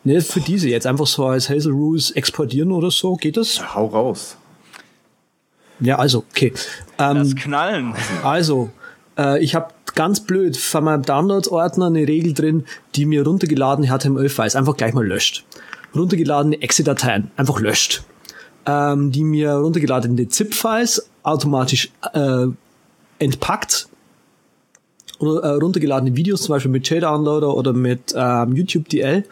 Ne, für diese jetzt einfach so als Hazel Rules exportieren oder so, geht das? Hau raus. Ja, also, okay. Ähm, Das Knallen. also, äh, ich habe ganz blöd von meinem Downloads-Ordner eine Regel drin, die mir runtergeladene HTML-Files einfach gleich mal löscht. Runtergeladene Exe-Dateien einfach löscht. Ähm, die mir runtergeladene ZIP-Files automatisch äh, entpackt. Oder äh, runtergeladene Videos, zum Beispiel mit JDownloader oder mit ähm, YouTube DL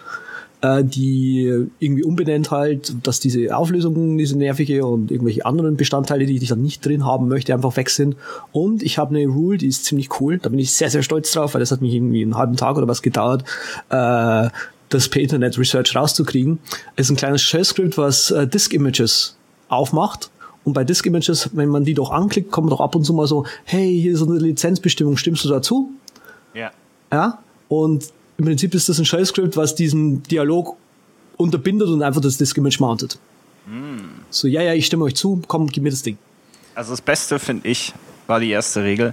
äh, die irgendwie umbenennt halt, dass diese Auflösung, diese nervige und irgendwelche anderen Bestandteile, die ich dann nicht drin haben möchte, einfach weg sind. Und ich habe eine Rule, die ist ziemlich cool. Da bin ich sehr, sehr stolz drauf, weil das hat mich irgendwie einen halben Tag oder was gedauert, äh, das per Internet Research rauszukriegen. Es ist ein kleines Shell-Script, was äh, Disk-Images aufmacht. Und bei Disk-Images, wenn man die doch anklickt, kommt doch ab und zu mal so, hey, hier ist eine Lizenzbestimmung, stimmst du dazu? Ja. Ja, und im Prinzip ist das ein Shell-Script, was diesen Dialog unterbindet und einfach das Disk-Image mountet. So, ja, ja, ich stimme euch zu, komm, gib mir das Ding. Also das Beste, finde ich, war die erste Regel.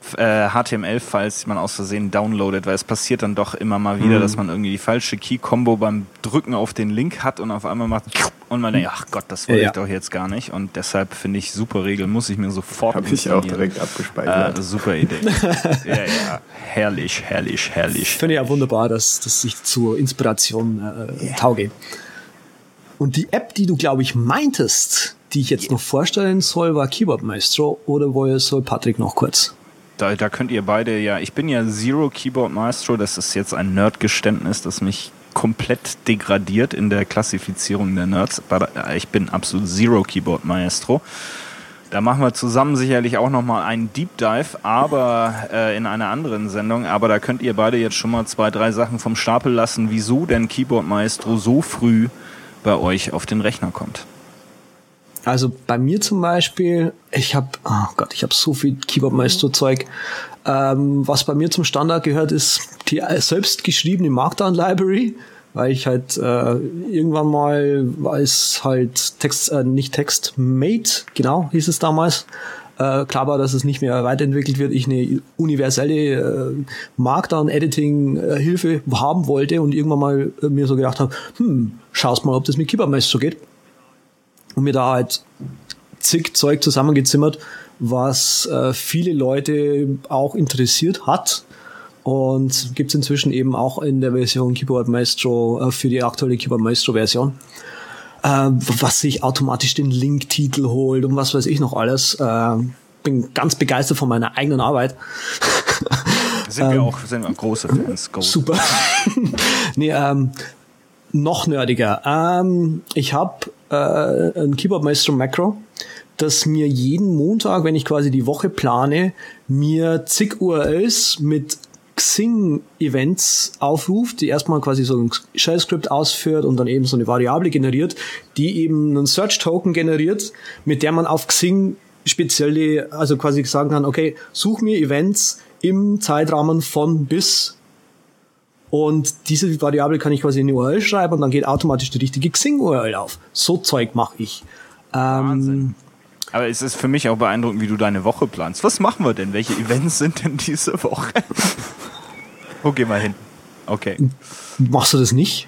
F- Äh, HTML-Files, die man aus Versehen downloadet, weil es passiert dann doch immer mal wieder, dass man irgendwie die falsche Key-Combo beim Drücken auf den Link hat und auf einmal macht und man denkt, ach Gott, das wollte Ja. ich doch jetzt gar nicht. Und deshalb finde ich super Regel, muss ich mir sofort Habe ich auch direkt abgespeichert. Äh, super Idee. ja, ja, herrlich, herrlich, herrlich. Finde ich ja wunderbar, dass das sich zur Inspiration äh, tauge. Und die App, die du, glaube ich, meintest, die ich jetzt noch vorstellen soll, war Keyboard Maestro oder woher soll Patrick noch kurz? Da, da könnt ihr beide ja, ich bin ja Zero Keyboard Maestro, das ist jetzt ein Nerdgeständnis, das mich komplett degradiert in der Klassifizierung der Nerds, äh, ich bin absolut Zero Keyboard Maestro. Da machen wir zusammen sicherlich auch nochmal einen Deep Dive, aber äh, in einer anderen Sendung. Aber da könnt ihr beide jetzt schon mal zwei, drei Sachen vom Stapel lassen, wieso denn Keyboard Maestro so früh bei euch auf den Rechner kommt. Also bei mir zum Beispiel, ich habe, oh Gott, ich habe so viel Keyboard Maestro Zeug. Ähm, was bei mir zum Standard gehört, ist die äh, selbst geschriebene Markdown Library weil ich halt äh, irgendwann mal, als halt Text, äh, nicht Text, Mate, genau, hieß es damals, äh, klar war, dass es nicht mehr weiterentwickelt wird, ich eine universelle äh, Markdown-Editing-Hilfe haben wollte und irgendwann mal äh, mir so gedacht habe, hm, schaust mal, ob das mit Keyboard Mesh so geht. Und mir da halt zig Zeug zusammengezimmert, was äh, viele Leute auch interessiert hat. Und gibt's inzwischen eben auch in der Version Keyboard Maestro äh, für die aktuelle Keyboard Maestro Version. Äh, was sich automatisch den Link-Titel holt und was weiß ich noch alles. Äh, bin ganz begeistert von meiner eigenen Arbeit. Sind wir auch, sind wir große Fans. Go. Super. nee, ähm, noch nerdiger. Ähm, ich habe äh, ein Keyboard Maestro Macro, das mir jeden Montag, wenn ich quasi die Woche plane, mir zig URLs mit Xing-Events aufruft, die erstmal quasi so ein Shell-Script ausführt und dann eben so eine Variable generiert, die eben einen Search-Token generiert, mit der man auf Xing spezielle, also quasi sagen kann, okay, such mir Events im Zeitrahmen von bis und diese Variable kann ich quasi in die URL schreiben und dann geht automatisch die richtige Xing-URL auf. So Zeug mache ich. Wahnsinn. Aber es ist für mich auch beeindruckend, wie du deine Woche planst. Was machen wir denn? Welche Events sind denn diese Woche? Wo gehen wir hin? Okay. Machst du das nicht?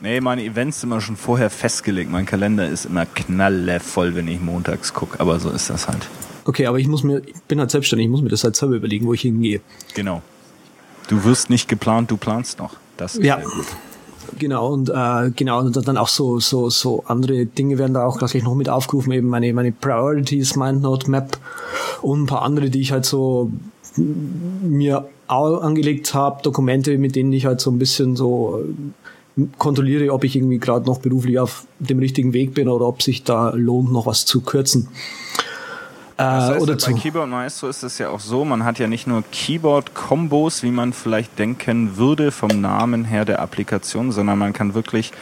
Nee, meine Events sind immer schon vorher festgelegt. Mein Kalender ist immer knallevoll, wenn ich montags gucke. Aber so ist das halt. Okay, aber ich muss mir, ich bin halt selbstständig, ich muss mir das halt selber überlegen, wo ich hingehe. Genau. Du wirst nicht geplant, du planst noch. Das ist Ja. sehr gut. Genau, und äh, genau, und dann auch so, so, so andere Dinge werden da auch gleich noch mit aufgerufen, eben meine, meine Priorities, MindNote Map und ein paar andere, die ich halt so mir angelegt habe, Dokumente, mit denen ich halt so ein bisschen so äh, kontrolliere, ob ich irgendwie gerade noch beruflich auf dem richtigen Weg bin oder ob sich da lohnt, noch was zu kürzen. Äh, Das heißt, oder bei Keyboard Maestro ist es ja auch so, man hat ja nicht nur Keyboard-Kombos, wie man vielleicht denken würde vom Namen her der Applikation, sondern man kann wirklich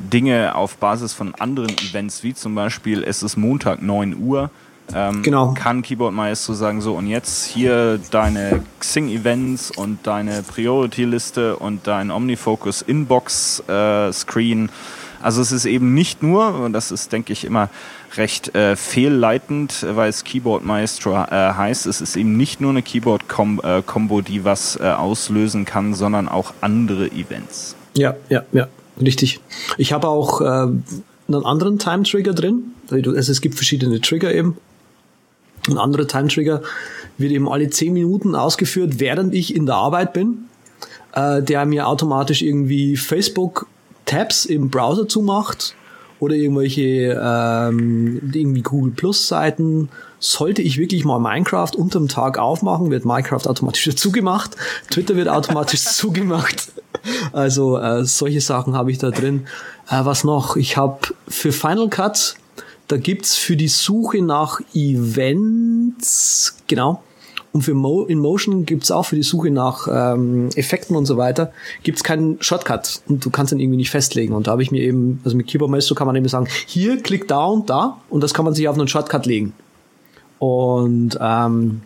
Dinge auf Basis von anderen Events, wie zum Beispiel es ist Montag 9 Uhr, ähm, Genau. kann Keyboard Maestro sagen, so und jetzt hier deine Xing-Events und deine Priority-Liste und dein Omnifocus Inbox-Screen. also es ist eben nicht nur, und das ist, denke ich, immer recht äh, fehlleitend, weil es Keyboard Maestro äh, heißt, es ist eben nicht nur eine Keyboard-Combo, die was äh, auslösen kann, sondern auch andere Events. Ja, ja, ja, richtig. Ich habe auch äh, einen anderen Time-Trigger drin. Also es gibt verschiedene Trigger eben. Ein anderer Time-Trigger wird eben alle 10 Minuten ausgeführt, während ich in der Arbeit bin, äh, der mir automatisch irgendwie Facebook-Tabs im Browser zumacht oder irgendwelche ähm, irgendwie Google Plus Seiten. Sollte ich wirklich mal Minecraft unterm Tag aufmachen, wird Minecraft automatisch zugemacht. Twitter wird automatisch zugemacht. Also äh, solche Sachen habe ich da drin. Äh, was noch? Ich habe für Final Cut, da gibt's für die Suche nach Events, genau, und für Mo in Motion gibt's auch für die Suche nach ähm, Effekten und so weiter, gibt's keinen Shortcut und du kannst den irgendwie nicht festlegen. Und da habe ich mir eben, also mit Keyboard Maestro kann man eben sagen, hier klick da und da und das kann man sich auf einen Shortcut legen. Und ähm,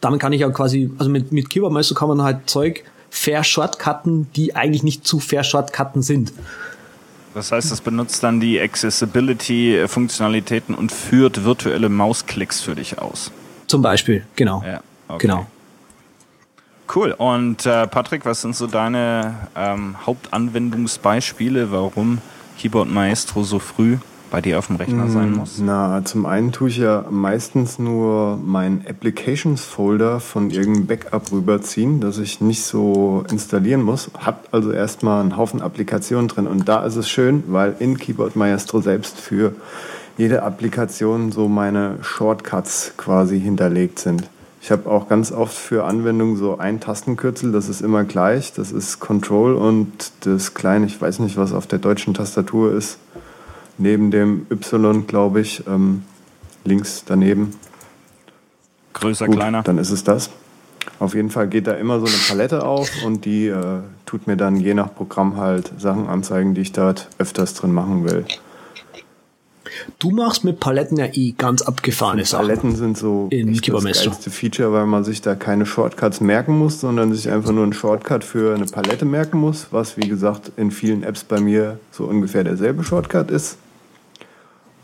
damit kann ich ja quasi, also mit, mit Keyboard Maestro kann man halt Zeug verschortcutten, die eigentlich nicht zu verschortcutten sind. Das heißt, es benutzt dann die Accessibility-Funktionalitäten und führt virtuelle Mausklicks für dich aus. Zum Beispiel, genau. Ja, okay. Genau. Cool. Und äh, Patrick, was sind so deine ähm, Hauptanwendungsbeispiele, warum Keyboard Maestro so früh bei dir auf dem Rechner sein muss? Na, zum einen tue ich ja meistens nur meinen Applications-Folder von irgendeinem Backup rüberziehen, dass ich nicht so installieren muss. Hab also erstmal einen Haufen Applikationen drin und da ist es schön, weil in Keyboard Maestro selbst für jede Applikation so meine Shortcuts quasi hinterlegt sind. Ich habe auch ganz oft für Anwendungen so ein Tastenkürzel, das ist immer gleich. Das ist Control und das kleine, ich weiß nicht, was auf der deutschen Tastatur ist, neben dem Y, glaube ich, ähm, links daneben. Größer, Gut, kleiner? dann ist es das. Auf jeden Fall geht da immer so eine Palette auf und die äh, tut mir dann je nach Programm halt Sachen anzeigen, die ich dort öfters drin machen will. Du machst mit Paletten ja eh ganz abgefahrene Sachen. Paletten sind so In das geilste Feature, weil man sich da keine Shortcuts merken muss, sondern sich einfach nur einen Shortcut für eine Palette merken muss, was wie gesagt in vielen Apps bei mir so ungefähr derselbe Shortcut ist.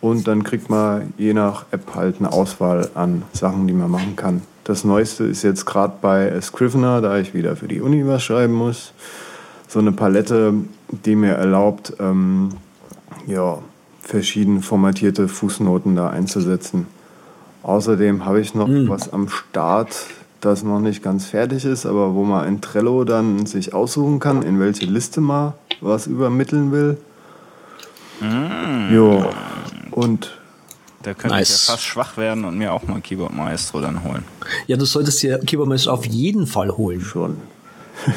Und dann kriegt man je nach App halt eine Auswahl an Sachen, die man machen kann. Das Neueste ist jetzt gerade bei Scrivener, da ich wieder für die Uni was schreiben muss, so eine Palette, die mir erlaubt, ähm, ja, verschieden formatierte Fußnoten da einzusetzen. Außerdem habe ich noch was am Start, das noch nicht ganz fertig ist, aber wo man in Trello dann sich aussuchen kann, in welche Liste man was übermitteln will. Jo. Und Da könnte Nice. ich ja fast schwach werden und mir auch mal Keyboard Maestro dann holen. Ja, du solltest dir Keyboard Maestro auf jeden Fall holen. schon.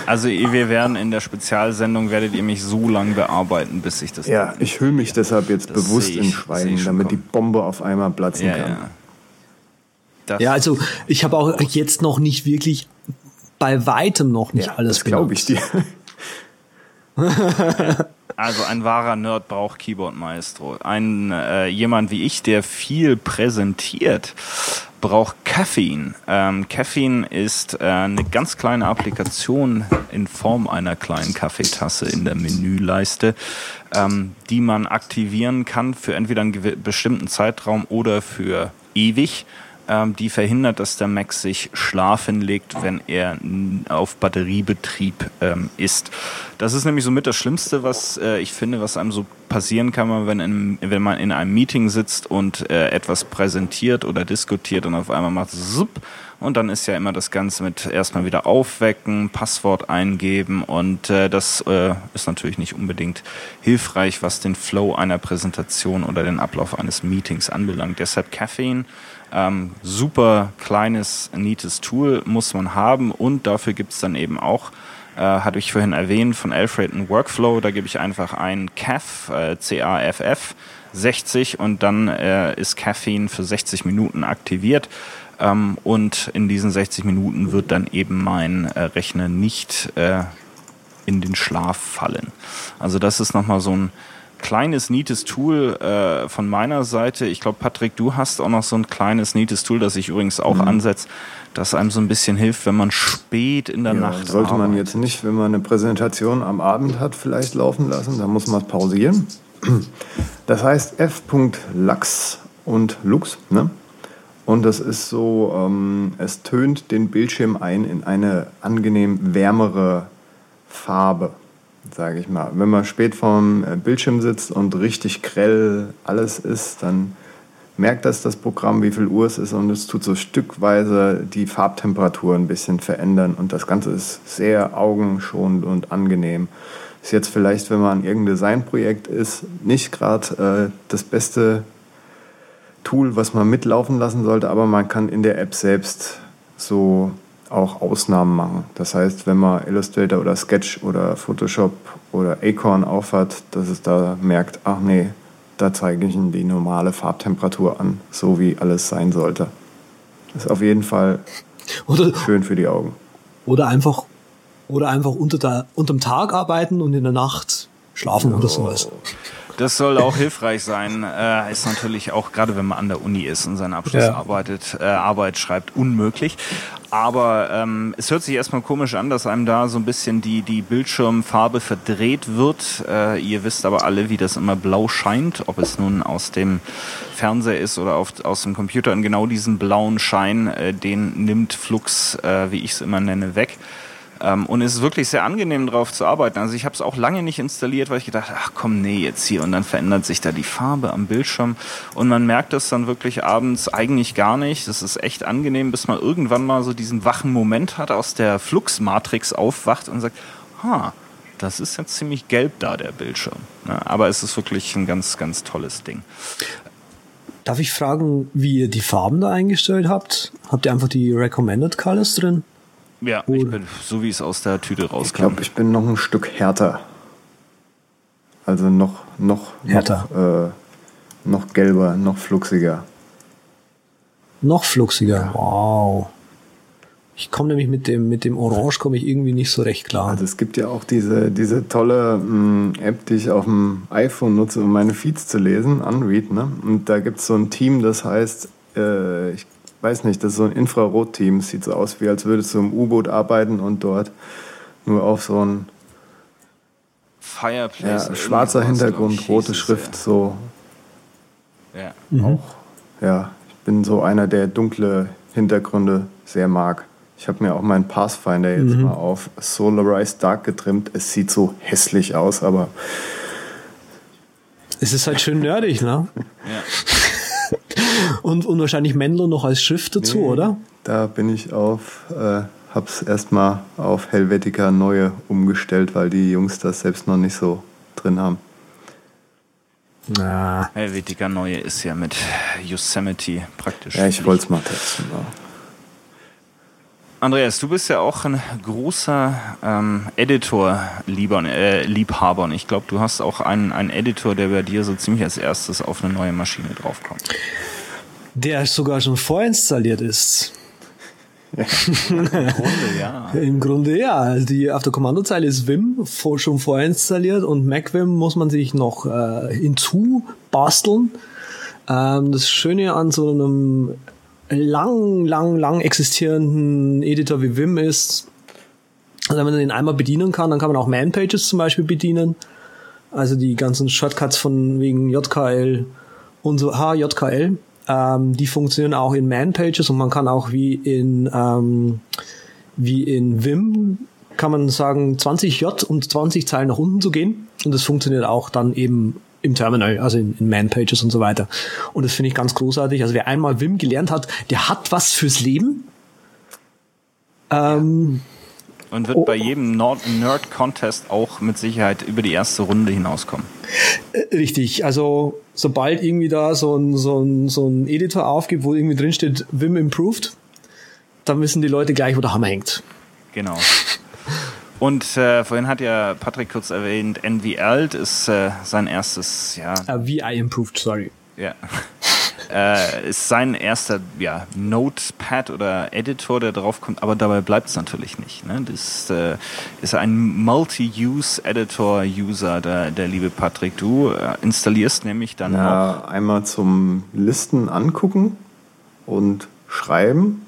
Also wir werden in der Spezialsendung, werdet ihr mich so lange bearbeiten, bis ich das... Ja, ich hülle mich deshalb jetzt Das bewusst sehe in ich- Schweigen, ich damit die kommen. Bombe auf einmal platzen ja, kann. ja. Das, Ja, also ich habe auch jetzt noch nicht wirklich bei weitem noch nicht Ja, alles das glaube ich dir. Also ein wahrer Nerd braucht Keyboard Maestro. Ein äh, jemand wie ich, der viel präsentiert, braucht Caffeine. Ähm, Caffeine ist äh, eine ganz kleine Applikation in Form einer kleinen Kaffeetasse in der Menüleiste, ähm, die man aktivieren kann für entweder einen bestimmten Zeitraum oder für ewig. Ähm, die verhindert, dass der Mac sich schlafen legt, wenn er auf Batteriebetrieb ähm, ist. Das ist nämlich somit das Schlimmste, was äh, ich finde, was einem so passieren kann, wenn, in, wenn man in einem Meeting sitzt und äh, etwas präsentiert oder diskutiert und auf einmal macht es zup und dann ist ja immer das Ganze mit erstmal wieder aufwecken, Passwort eingeben und äh, das äh, ist natürlich nicht unbedingt hilfreich, was den Flow einer Präsentation oder den Ablauf eines Meetings anbelangt. Deshalb Caffeine, ähm, super kleines, neates Tool muss man haben und dafür gibt's dann eben auch äh, hatte ich vorhin erwähnt, von Alfred ein Workflow. Da gebe ich einfach ein CAF, äh, C-A-F-F, 60 und dann äh, ist Caffeine für 60 Minuten aktiviert. Ähm, und in diesen 60 Minuten wird dann eben mein äh, Rechner nicht äh, in den Schlaf fallen. Also das ist nochmal so ein kleines, neates Tool äh, von meiner Seite. Ich glaube, Patrick, du hast auch noch so ein kleines, neates Tool, das ich übrigens auch ansetze, das einem so ein bisschen hilft, wenn man spät in der Ja, Nacht sollte man arbeitet. jetzt nicht, wenn man eine Präsentation am Abend hat, vielleicht laufen lassen. Da muss man es pausieren. Das heißt f.lux und lux. Ne? Und das ist so, ähm, es tönt den Bildschirm ein in eine angenehm wärmere Farbe, sage ich mal. Wenn man spät vorm äh, Bildschirm sitzt und richtig grell alles ist, dann merkt das das Programm, wie viel Uhr es ist und es tut so stückweise die Farbtemperatur ein bisschen verändern und das Ganze ist sehr augenschonend und angenehm. Ist jetzt vielleicht, wenn man irgendein Designprojekt ist, nicht gerade äh, das beste Tool, was man mitlaufen lassen sollte, aber man kann in der App selbst so auch Ausnahmen machen. Das heißt, wenn man Illustrator oder Sketch oder Photoshop oder Acorn aufhat, dass es da merkt, ach nee, da zeige ich Ihnen die normale Farbtemperatur an, so wie alles sein sollte. Ist auf jeden Fall Oder, schön für die Augen. oder einfach, oder einfach unter der, unterm Tag arbeiten und in der Nacht schlafen oder sowas. Das soll auch hilfreich sein. Äh, ist natürlich auch, gerade wenn man an der Uni ist und seine Abschluss Ja. arbeitet, äh, Arbeit schreibt, unmöglich. Aber ähm, es hört sich erstmal komisch an, dass einem da so ein bisschen die, die Bildschirmfarbe verdreht wird. Äh, ihr wisst aber alle, wie das immer blau scheint, ob es nun aus dem Fernseher ist oder auf, aus dem Computer. Und genau diesen blauen Schein, äh, den nimmt Flux, äh, wie ich es immer nenne, weg. Ähm, und es ist wirklich sehr angenehm drauf zu arbeiten. Also ich habe es auch lange nicht installiert, weil ich gedacht, ach komm, nee, jetzt hier und dann verändert sich da die Farbe am Bildschirm und man merkt das dann wirklich abends eigentlich gar nicht. Das ist echt angenehm, bis man irgendwann mal so diesen wachen Moment hat, aus der Flux-Matrix aufwacht und sagt, ha, das ist jetzt ziemlich gelb da, der Bildschirm. Ne? Aber es ist wirklich ein ganz, ganz tolles Ding. Darf ich fragen, wie ihr die Farben da eingestellt habt? Habt ihr einfach die Recommended Colors drin? Ja, ich bin so wie es aus der Tüte Ich rauskam. glaube, ich bin noch ein Stück härter. Also noch, noch, Härter. noch, äh, noch gelber, noch fluxiger. Noch fluxiger. Wow. Ich komme nämlich mit dem, mit dem Orange komme ich irgendwie nicht so recht klar. Also es gibt ja auch diese, diese tolle mh, App, die ich auf dem iPhone nutze, um meine Feeds zu lesen, Unread, ne? Und da gibt es so ein Team, das heißt, äh, ich weiß nicht, das ist so ein Infrarot-Team. Sieht so aus, wie als würdest du im U-Boot arbeiten und dort nur auf so ein Fireplace. ja, schwarzer Hintergrund, ich, rote Schrift, so Ja. ja. auch. Ja, ich bin so einer, der dunkle Hintergründe sehr mag. Ich habe mir auch meinen Pathfinder jetzt mal auf Solarized Dark getrimmt. Es sieht so hässlich aus, aber Es ist halt schön nerdig, ne? Ja. Und, und wahrscheinlich Menlo noch als Schrift dazu, oder? da bin ich auf, äh, hab's erstmal auf Helvetica Neue umgestellt, weil die Jungs das selbst noch nicht so drin haben. Na, Helvetica Neue ist ja mit Yosemite praktisch. Ja, ich wollte es mal testen. Ja. Andreas, du bist ja auch ein großer ähm, Editor-Liebhaber äh, Liebhaber. und ich glaube, du hast auch einen, einen Editor, der bei dir so ziemlich als erstes auf eine neue Maschine draufkommt. Der sogar schon vorinstalliert ist. Im Grunde, ja. Im Grunde ja. Also die auf der Kommandozeile ist Vim vor, schon vorinstalliert und MacVim muss man sich noch äh, hinzubasteln. Ähm, das Schöne an so einem lang, lang, lang existierenden Editor wie Vim ist, also wenn man den einmal bedienen kann, dann kann man auch Manpages zum Beispiel bedienen. Also die ganzen Shortcuts von wegen JKL und so, HJKL, ähm, die funktionieren auch in Manpages und man kann auch wie in, ähm, wie in Vim kann man sagen 20J und 20 Zeilen nach unten zu gehen und das funktioniert auch dann eben im Terminal, also in, in Manpages und so weiter. Und das finde ich ganz großartig. Also wer einmal Vim gelernt hat, der hat was fürs Leben. Ähm, Und wird bei jedem Nerd-Contest auch mit Sicherheit über die erste Runde hinauskommen. Richtig, also sobald irgendwie da so ein, so ein, so ein Editor aufgibt, wo irgendwie drin steht Vim Improved, dann wissen die Leute gleich, wo der Hammer hängt. Genau. Und äh, vorhin hat ja Patrick kurz erwähnt, NVL ist äh, sein erstes, ja, Äh, VI Improved, sorry. ja. Äh, ist sein erster ja, Notepad oder Editor, der drauf kommt, aber dabei bleibt es natürlich nicht. Ne? Das äh, ist ein Multi-Use-Editor-User, der, der liebe Patrick. Du äh, installierst nämlich dann noch. Ja, einmal zum Listen angucken und schreiben,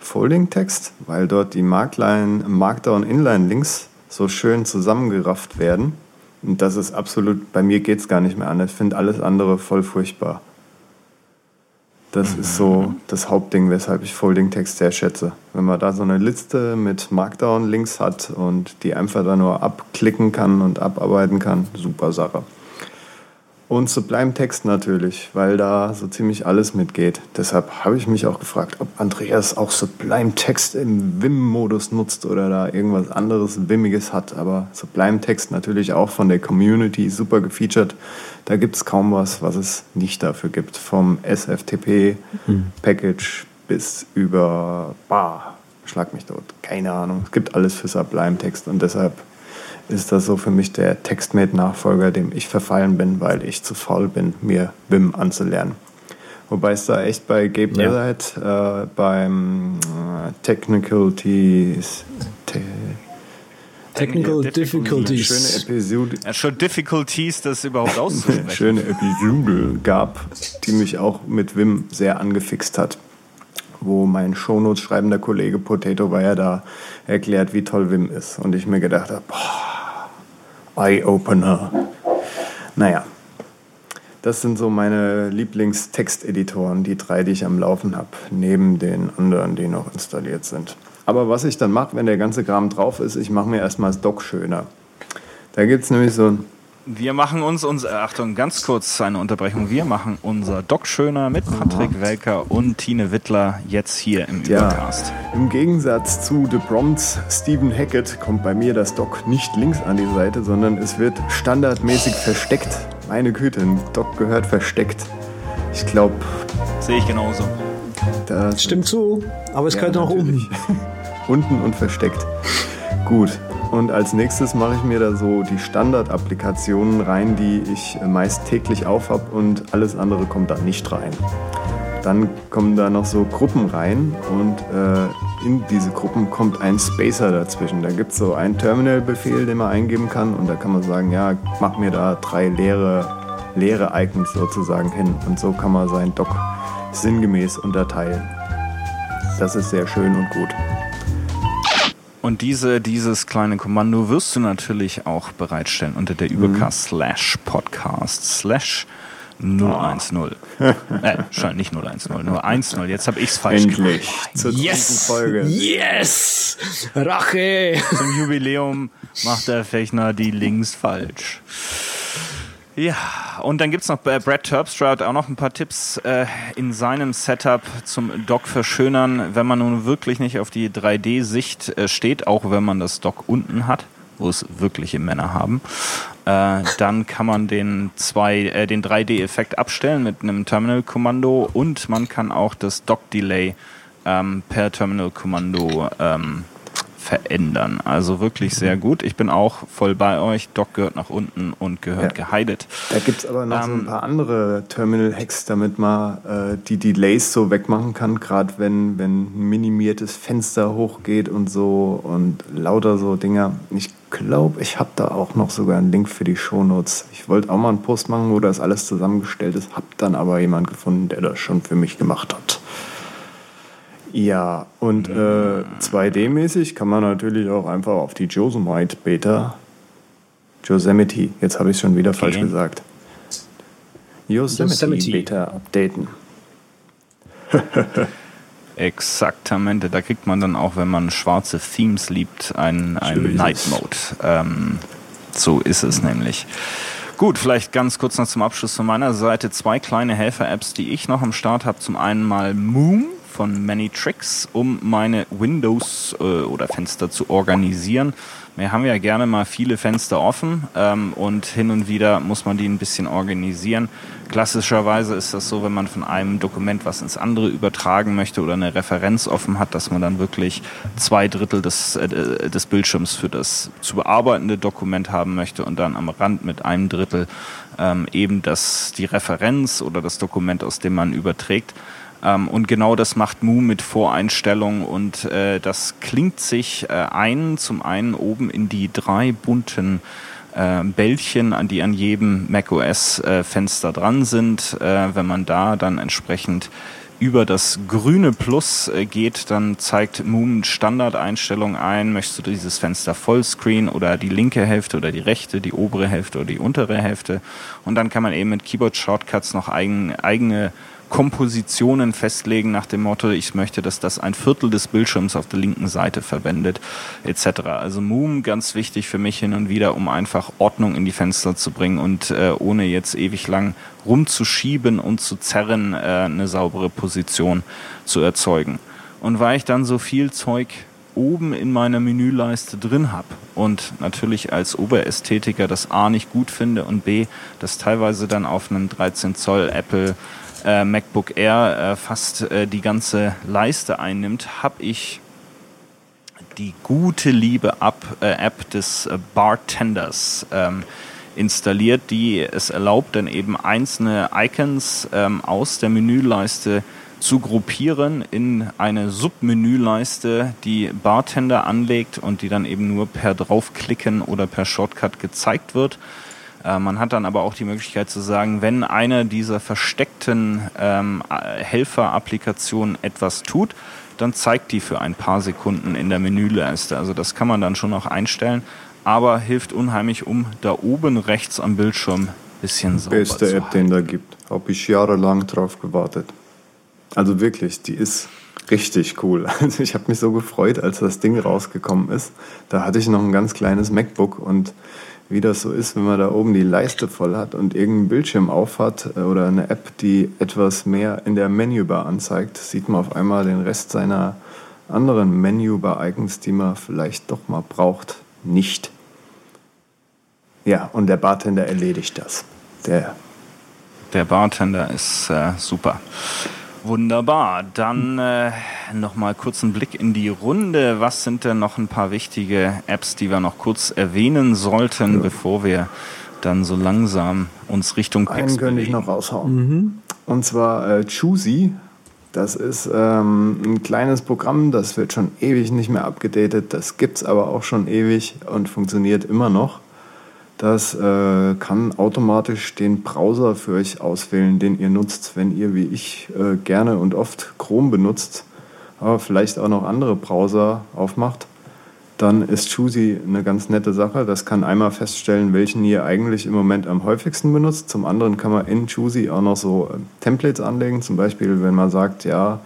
Folding-Text, weil dort die Markline, Markdown-Inline-Links so schön zusammengerafft werden. Und das ist absolut, bei mir geht es gar nicht mehr anders. Ich finde alles andere voll furchtbar. Das ist so das Hauptding, weshalb ich Folding-Text sehr schätze. Wenn man da so eine Liste mit Markdown-Links hat und die einfach da nur abklicken kann und abarbeiten kann, super Sache. Und Sublime Text natürlich, weil da so ziemlich alles mitgeht. Deshalb habe ich mich auch gefragt, ob Andreas auch Sublime Text im Wim-Modus nutzt oder da irgendwas anderes Wimmiges hat. Aber Sublime Text natürlich auch von der Community super gefeatured. Da gibt es kaum was, was es nicht dafür gibt. Vom SFTP-Package bis über, bah, schlag mich tot, keine Ahnung. Es gibt alles für Sublime Text und deshalb ist das so für mich der TextMate-Nachfolger, dem ich verfallen bin, weil ich zu faul bin, mir Vim anzulernen. Wobei es da echt bei Gabe Ja. Leatherhead äh, beim äh, Technical Tees, te Technical Difficulties. schöne Episode, Ja, schon Difficulties, das überhaupt auszusprechen. schöne Episode gab, die mich auch mit Vim sehr angefixt hat. Wo mein Shownotes schreibender Kollege Potato Wire da erklärt, wie toll Vim ist. Und ich mir gedacht habe, Eye-Opener. Naja, das sind so meine Lieblingstexteditoren, die drei, die ich am Laufen habe, neben den anderen, die noch installiert sind. Aber was ich dann mache, wenn der ganze Kram drauf ist, ich mache mir erstmal das Dock schöner. Da gibt es nämlich so ein Wir machen uns, uns Achtung, ganz kurz eine Unterbrechung. Wir machen unser Doc schöner mit Patrick Welker und Tine Wittler jetzt hier im Übercast. Im Gegensatz zu The Prompts Stephen Hackett kommt bei mir das Dock nicht links an die Seite, sondern es wird standardmäßig versteckt. Meine Güte, ein Dock gehört versteckt. Ich glaube, Sehe ich genauso. da Stimmt zu, aber es gehört noch natürlich. um. Unten und versteckt. Gut. Und als nächstes mache ich mir da so die Standard-Applikationen rein, die ich äh, meist täglich aufhab und alles andere kommt da nicht rein. Dann kommen da noch so Gruppen rein und äh, in diese Gruppen kommt ein Spacer dazwischen. Da gibt es so einen Terminal-Befehl, den man eingeben kann und da kann man sagen, ja, mach mir da drei leere, leere Icons sozusagen hin. Und so kann man seinen Dock sinngemäß unterteilen. Das ist sehr schön und gut. Und diese, dieses kleine Kommando wirst du natürlich auch bereitstellen unter der Übercast slash Podcast slash 010. äh, schon nicht 010, nur 10. Jetzt habe ich es falsch Endlich. gemacht. Zur Yes! dritten Folge. Yes! Rache! Zum Jubiläum macht der Fechner die Links falsch. Ja, und dann gibt's noch bei Brad Terpstrout auch noch ein paar Tipps äh, in seinem Setup zum Dock verschönern, wenn man nun wirklich nicht auf die 3D-Sicht äh, steht, auch wenn man das Dock unten hat, wo es wirkliche Männer haben. Äh, dann kann man den, zwei, äh, den 3D-Effekt abstellen mit einem Terminal-Kommando und man kann auch das Dock-Delay ähm, per Terminal-Kommando ähm, verändern. Also wirklich sehr gut. Ich bin auch voll bei euch. Dock gehört nach unten und gehört Ja. gehidet. Da gibt es aber noch so Ähm, ein paar andere Terminal-Hacks, damit man äh, die Delays so wegmachen kann, gerade wenn, wenn ein minimiertes Fenster hochgeht und so und lauter so Dinger. Ich glaube, ich habe da auch noch sogar einen Link für die Shownotes. Ich wollte auch mal einen Post machen, wo das alles zusammengestellt ist, habe dann aber jemand gefunden, der das schon für mich gemacht hat. Ja, und äh, 2D-mäßig kann man natürlich auch einfach auf die Josemite Beta, Yosemite, jetzt habe ich schon wieder falsch Okay. gesagt, Yosemite, Yosemite. Beta updaten. Exaktamente. Da kriegt man dann auch, wenn man schwarze Themes liebt, einen, einen Night. Mode. Ähm, so ist es nämlich. Gut, vielleicht ganz kurz noch zum Abschluss von meiner Seite zwei kleine Helfer-Apps, die ich noch am Start habe. Zum einen mal Moom von Many Tricks, um meine Windows äh, oder Fenster zu organisieren. Wir haben ja gerne mal viele Fenster offen ähm, und hin und wieder muss man die ein bisschen organisieren. Klassischerweise ist das so, wenn man von einem Dokument was ins andere übertragen möchte oder eine Referenz offen hat, dass man dann wirklich zwei Drittel des, äh, des Bildschirms für das zu bearbeitende Dokument haben möchte und dann am Rand mit einem Drittel ähm, eben das, die Referenz oder das Dokument, aus dem man überträgt. Ähm, und genau das macht Mu mit Voreinstellungen und äh, das klingt sich äh, ein, zum einen oben in die drei bunten äh, Bällchen, an die an jedem macOS-Fenster dran sind. Äh, wenn man da dann entsprechend über das grüne Plus äh, geht, dann zeigt Moon Standardeinstellung ein. Möchtest du dieses Fenster Vollscreen oder die linke Hälfte oder die rechte, die obere Hälfte oder die untere Hälfte? Und dann kann man eben mit Keyboard Shortcuts noch eigen, eigene Kompositionen festlegen nach dem Motto, ich möchte, dass das ein Viertel des Bildschirms auf der linken Seite verwendet, etc. Also Moom ganz wichtig für mich hin und wieder, um einfach Ordnung in die Fenster zu bringen und äh, ohne jetzt ewig lang rumzuschieben und zu zerren, äh, eine saubere Position zu erzeugen. Und weil ich dann so viel Zeug oben in meiner Menüleiste drin habe und natürlich als Oberästhetiker das A nicht gut finde und B das teilweise dann auf einem 13 Zoll Apple äh, MacBook Air äh, fast äh, die ganze Leiste einnimmt, habe ich die gute liebe App, äh, App des äh, Bartenders ähm, installiert, die es erlaubt, dann eben einzelne Icons ähm, aus der Menüleiste zu gruppieren in eine Submenüleiste, die Bartender anlegt und die dann eben nur per draufklicken oder per Shortcut gezeigt wird. Äh, Man hat dann aber auch die Möglichkeit zu sagen, wenn eine dieser versteckten ähm, äh, Helfer-Applikationen etwas tut, dann zeigt die für ein paar Sekunden in der Menüleiste. Also das kann man dann schon noch einstellen, aber hilft unheimlich, um da oben rechts am Bildschirm ein bisschen sauber Beste zu App, halten. den da gibt. Habe ich jahrelang drauf gewartet. Also wirklich, die ist richtig cool. Also ich habe mich so gefreut, als das Ding rausgekommen ist. Da hatte ich noch ein ganz kleines MacBook und wie das so ist, wenn man da oben die Leiste voll hat und irgendeinen Bildschirm aufhat äh, oder eine App, die etwas mehr in der Menübar anzeigt, sieht man auf einmal den Rest seiner anderen Menübar-Icons, die man vielleicht doch mal braucht, nicht. Ja, und der Bartender erledigt das. Der Der Bartender ist äh, super. Wunderbar. Dann äh, nochmal kurz einen Blick in die Runde. Was sind denn noch ein paar wichtige Apps, die wir noch kurz erwähnen sollten, bevor wir dann so langsam uns Richtung Einen Packs könnte ich noch raushauen. Und zwar äh, Choosy Das ist ähm, ein kleines Programm, das wird schon ewig nicht mehr abgedatet. Das gibt es aber auch schon ewig und funktioniert immer noch. Das äh, kann automatisch den Browser für euch auswählen, den ihr nutzt, wenn ihr wie ich äh, gerne und oft Chrome benutzt, aber vielleicht auch noch andere Browser aufmacht. Dann ist Choosy eine ganz nette Sache. Das kann einmal feststellen, welchen ihr eigentlich im Moment am häufigsten benutzt. Zum anderen kann man in Choosy auch noch so äh, Templates anlegen. Zum Beispiel, wenn man sagt, ja,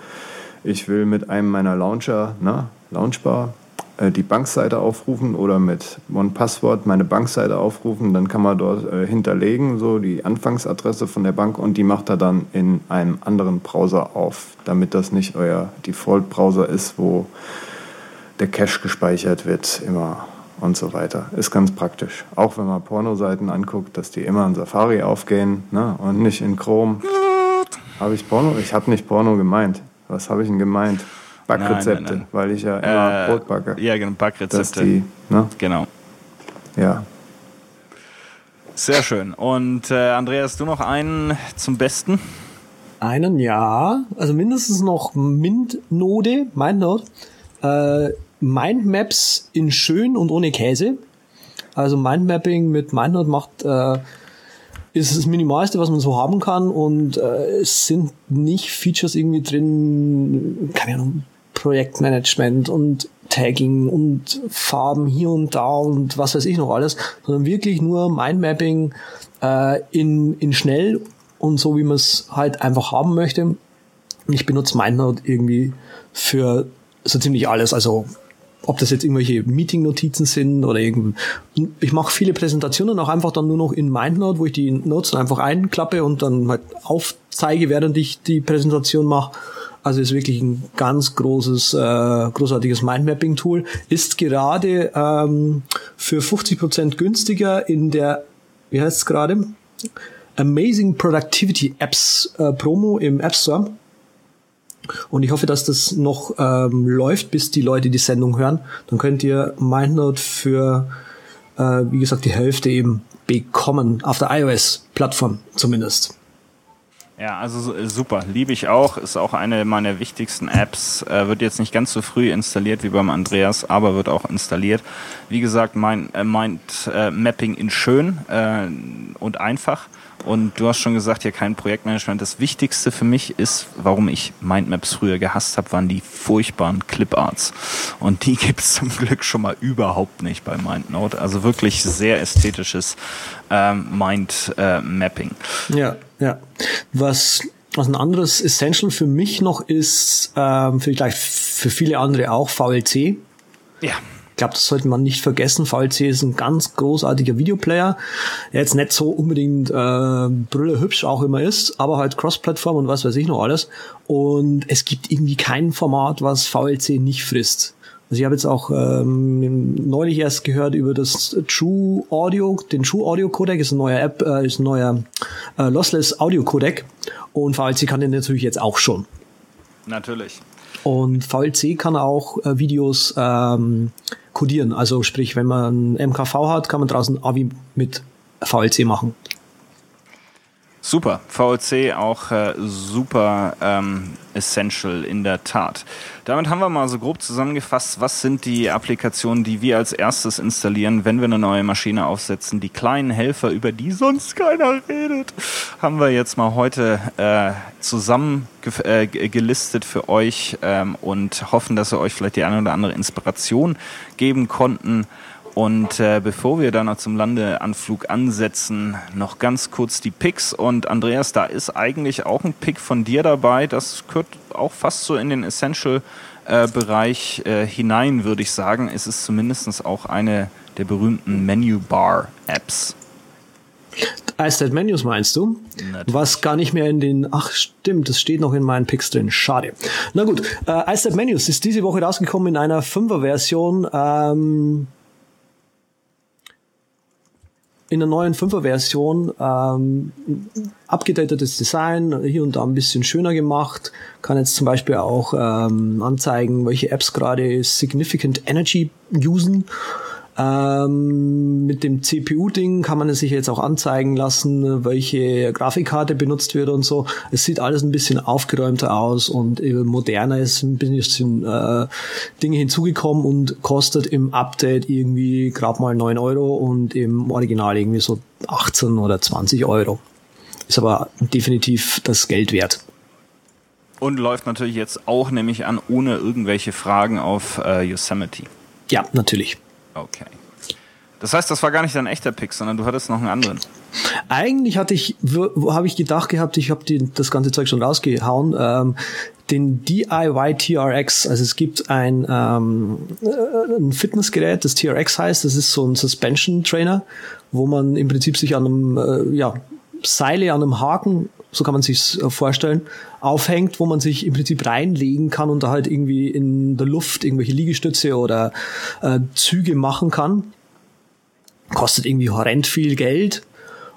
ich will mit einem meiner Launcher, na, Launchbar, äh, die Bankseite aufrufen oder mit OnePassword meine Bankseite aufrufen, dann kann man dort äh, hinterlegen, so die Anfangsadresse von der Bank und die macht er dann in einem anderen Browser auf, damit das nicht euer Default-Browser ist, wo der Cache gespeichert wird immer und so weiter. Ist ganz praktisch. Auch wenn man Pornoseiten anguckt, dass die immer in Safari aufgehen ne? und nicht in Chrome. Habe ich Porno? Ich habe nicht Porno gemeint. Was habe ich denn gemeint? Backrezepte, Nein, nein, nein. weil ich ja immer Äh, Brot backe. Ja, genau, Backrezepte. die, ne? Genau. Ja. Sehr schön. Und äh, Andreas, du noch einen zum Besten? Einen ja, also mindestens noch Mint-Node, MindNode, äh, Mindmaps in schön und ohne Käse. Also Mindmapping mit MindNode macht äh, ist das Minimalste, was man so haben kann und äh, es sind nicht Features irgendwie drin, keine Ahnung, Projektmanagement und Tagging und Farben hier und da und was weiß ich noch alles, sondern wirklich nur Mindmapping äh, in, in schnell und so, wie man es halt einfach haben möchte. Ich benutze MindNote irgendwie für so ziemlich alles, also ob das jetzt irgendwelche Meeting-Notizen sind oder irgend. Ich mache viele Präsentationen auch einfach dann nur noch in MindNote, wo ich die Notes einfach einklappe und dann halt aufzeige, während ich die Präsentation mache. Also ist wirklich ein ganz großes, äh, großartiges Mindmapping-Tool. Ist gerade ähm, für 50% günstiger in der, wie heißt es gerade? Amazing Productivity Apps äh, Promo im App Store. Und ich hoffe, dass das noch ähm, läuft, bis die Leute die Sendung hören. Dann könnt ihr MindNote für, äh, wie gesagt, die Hälfte eben bekommen. Auf der iOS-Plattform zumindest. Ja, also su- super, liebe ich auch, ist auch eine meiner wichtigsten Apps, äh, wird jetzt nicht ganz so früh installiert wie beim Andreas, aber wird auch installiert. Wie gesagt, mein äh, Mind äh, Mapping in schön äh, und einfach. Und du hast schon gesagt, ja, kein Projektmanagement. Das Wichtigste für mich ist, warum ich Mindmaps früher gehasst habe, waren die furchtbaren Cliparts. Und die gibt's zum Glück schon mal überhaupt nicht bei MindNote. Also wirklich sehr ästhetisches ähm, Mind-Mapping. Ja, ja. Was, was ein anderes Essential für mich noch ist, ähm, vielleicht für viele andere auch, VLC. ja. Ich glaube, das sollte man nicht vergessen. VLC ist ein ganz großartiger Videoplayer, der jetzt nicht so unbedingt äh, brülle hübsch auch immer ist, aber halt Cross-Plattform und was weiß ich noch alles. Und es gibt irgendwie kein Format, was VLC nicht frisst. Also ich habe jetzt auch ähm, neulich erst gehört über das True Audio, den True Audio Codec ist ein neuer App, äh, ist ein neuer äh, Lossless Audio Codec und VLC kann den natürlich jetzt auch schon. Natürlich. Und VLC kann auch äh, Videos ähm, codieren. Also sprich, wenn man MKV hat, kann man draußen AVI mit VLC machen. Super. VLC auch äh, super ähm, essential in der Tat. Damit haben wir mal so grob zusammengefasst, was sind die Applikationen, die wir als erstes installieren, wenn wir eine neue Maschine aufsetzen. Die kleinen Helfer, über die sonst keiner redet, haben wir jetzt mal heute äh, zusammen äh, für euch ähm, und hoffen, dass wir euch vielleicht die eine oder andere Inspiration geben konnten. Und äh, bevor wir dann noch zum Landeanflug ansetzen, noch ganz kurz die Picks. Und Andreas, da ist eigentlich auch ein Pick von dir dabei. Das gehört auch fast so in den Essential-Bereich äh, hinein, würde ich sagen. Es ist zumindest auch eine der berühmten Menu-Bar-Apps. iStat Menus meinst du? Natürlich. Was gar nicht mehr in den, ach stimmt, das steht noch in meinen Picks drin. Schade. Na gut, äh, iStat Menus ist diese Woche rausgekommen in einer 5er-Version. Ähm, in der neuen 5er-Version ähm, abgedatetes Design, hier und da ein bisschen schöner gemacht. Kann jetzt zum Beispiel auch ähm, anzeigen, welche Apps gerade Significant Energy usen. Ähm, mit dem CPU-Ding kann man es sich jetzt auch anzeigen lassen, welche Grafikkarte benutzt wird und so. Es sieht alles ein bisschen aufgeräumter aus und moderner ist ein bisschen äh, Dinge hinzugekommen und kostet im Update irgendwie gerade mal 9 Euro und im Original irgendwie so 18 oder 20 Euro. Ist aber definitiv das Geld wert. Und läuft natürlich jetzt auch nämlich an, ohne irgendwelche Fragen auf äh, Yosemite. Ja, natürlich. Okay. Das heißt, das war gar nicht dein echter Pick, sondern du hattest noch einen anderen. Eigentlich hatte ich, habe ich gedacht gehabt, ich habe das ganze Zeug schon rausgehauen. Ähm, den DIY TRX, also es gibt ein, ähm, äh, ein Fitnessgerät, das TRX heißt, das ist so ein Suspension Trainer, wo man im Prinzip sich an einem, äh, ja, Seile an einem Haken, so kann man sich äh, vorstellen, aufhängt, wo man sich im Prinzip reinlegen kann und da halt irgendwie in der Luft irgendwelche Liegestütze oder äh, Züge machen kann. Kostet irgendwie horrend viel Geld.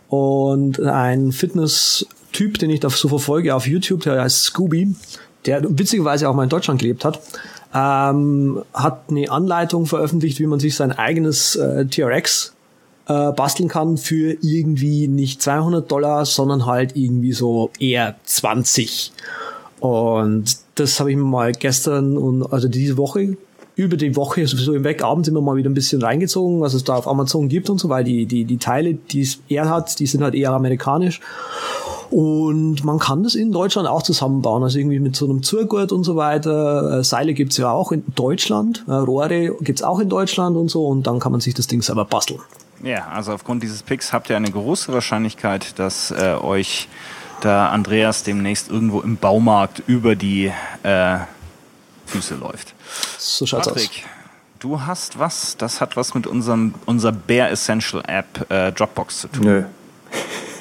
Und ein Fitness-Typ, den ich da so verfolge auf YouTube, der heißt Scooby, der witzigerweise auch mal in Deutschland gelebt hat, ähm, hat eine Anleitung veröffentlicht, wie man sich sein eigenes äh, TRX äh, basteln kann für irgendwie nicht 200 Dollar, sondern halt irgendwie so eher 20. Und das habe ich mir mal gestern und also diese Woche über die Woche sowieso hinweg abends immer mal wieder ein bisschen reingezogen, was es da auf Amazon gibt und so, weil die, die, die Teile, die er hat, die sind halt eher amerikanisch. Und man kann das in Deutschland auch zusammenbauen, also irgendwie mit so einem Zurgurt und so weiter. Äh, Seile gibt's ja auch in Deutschland, äh, Rohre gibt's auch in Deutschland und so und dann kann man sich das Ding selber basteln. Ja, also aufgrund dieses Picks habt ihr eine große Wahrscheinlichkeit, dass äh, euch da Andreas demnächst irgendwo im Baumarkt über die äh, Füße läuft. So schaut's Patrick, aus. du hast was, das hat was mit unserem, unserer Bare Essential App äh, Dropbox zu tun. Nö.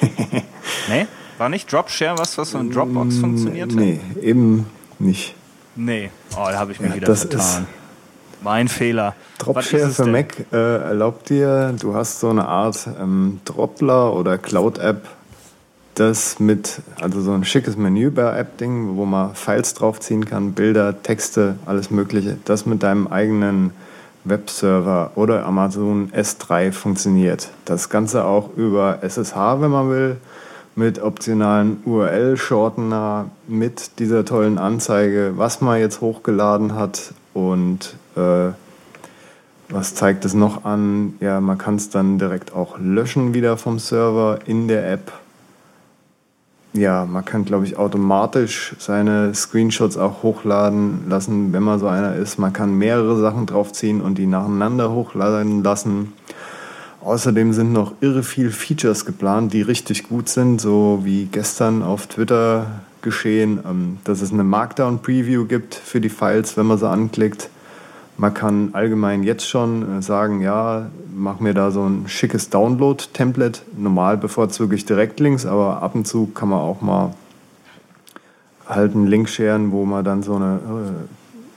nee? War nicht Dropshare was, was so in Dropbox mm, funktioniert? Nee, eben nicht. Nee, oh, da habe ich mich ja, wieder vertan. Mein Fehler. Dropshare für denn? Mac äh, erlaubt dir, du hast so eine Art ähm, Dropler oder Cloud-App, das mit, also so ein schickes Menübar-App-Ding, wo man Files draufziehen kann, Bilder, Texte, alles Mögliche, das mit deinem eigenen Webserver oder Amazon S3 funktioniert. Das Ganze auch über SSH, wenn man will, mit optionalen URL-Shortener, mit dieser tollen Anzeige, was man jetzt hochgeladen hat und äh, was zeigt es noch an? Ja, man kann es dann direkt auch löschen wieder vom Server in der App. Ja, man kann, glaube ich, automatisch seine Screenshots auch hochladen lassen, wenn man so einer ist. Man kann mehrere Sachen draufziehen und die nacheinander hochladen lassen. Außerdem sind noch irre viel Features geplant, die richtig gut sind, so wie gestern auf Twitter geschehen, ähm, dass es eine Markdown-Preview gibt für die Files, wenn man sie anklickt. Man kann allgemein jetzt schon äh, sagen, ja, mach mir da so ein schickes Download-Template. Normal bevorzuge ich Direktlinks, aber ab und zu kann man auch mal halt einen Link scheren, wo man dann so eine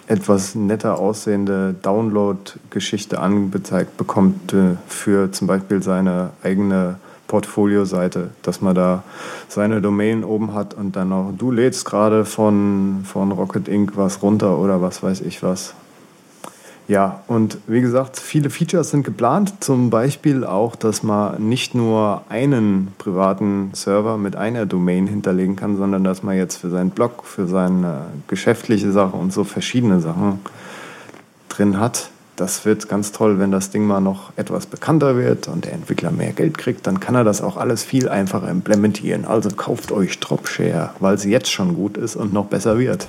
äh, etwas netter aussehende Download-Geschichte angezeigt bekommt äh, für zum Beispiel seine eigene Portfolio-Seite, dass man da seine Domain oben hat und dann noch, du lädst gerade von, von Rocket Inc. was runter oder was weiß ich was. Ja, und wie gesagt, viele Features sind geplant. Zum Beispiel auch, dass man nicht nur einen privaten Server mit einer Domain hinterlegen kann, sondern dass man jetzt für seinen Blog, für seine geschäftliche Sache und so verschiedene Sachen drin hat. Das wird ganz toll, wenn das Ding mal noch etwas bekannter wird und der Entwickler mehr Geld kriegt, dann kann er das auch alles viel einfacher implementieren. Also kauft euch Dropshare, weil sie jetzt schon gut ist und noch besser wird.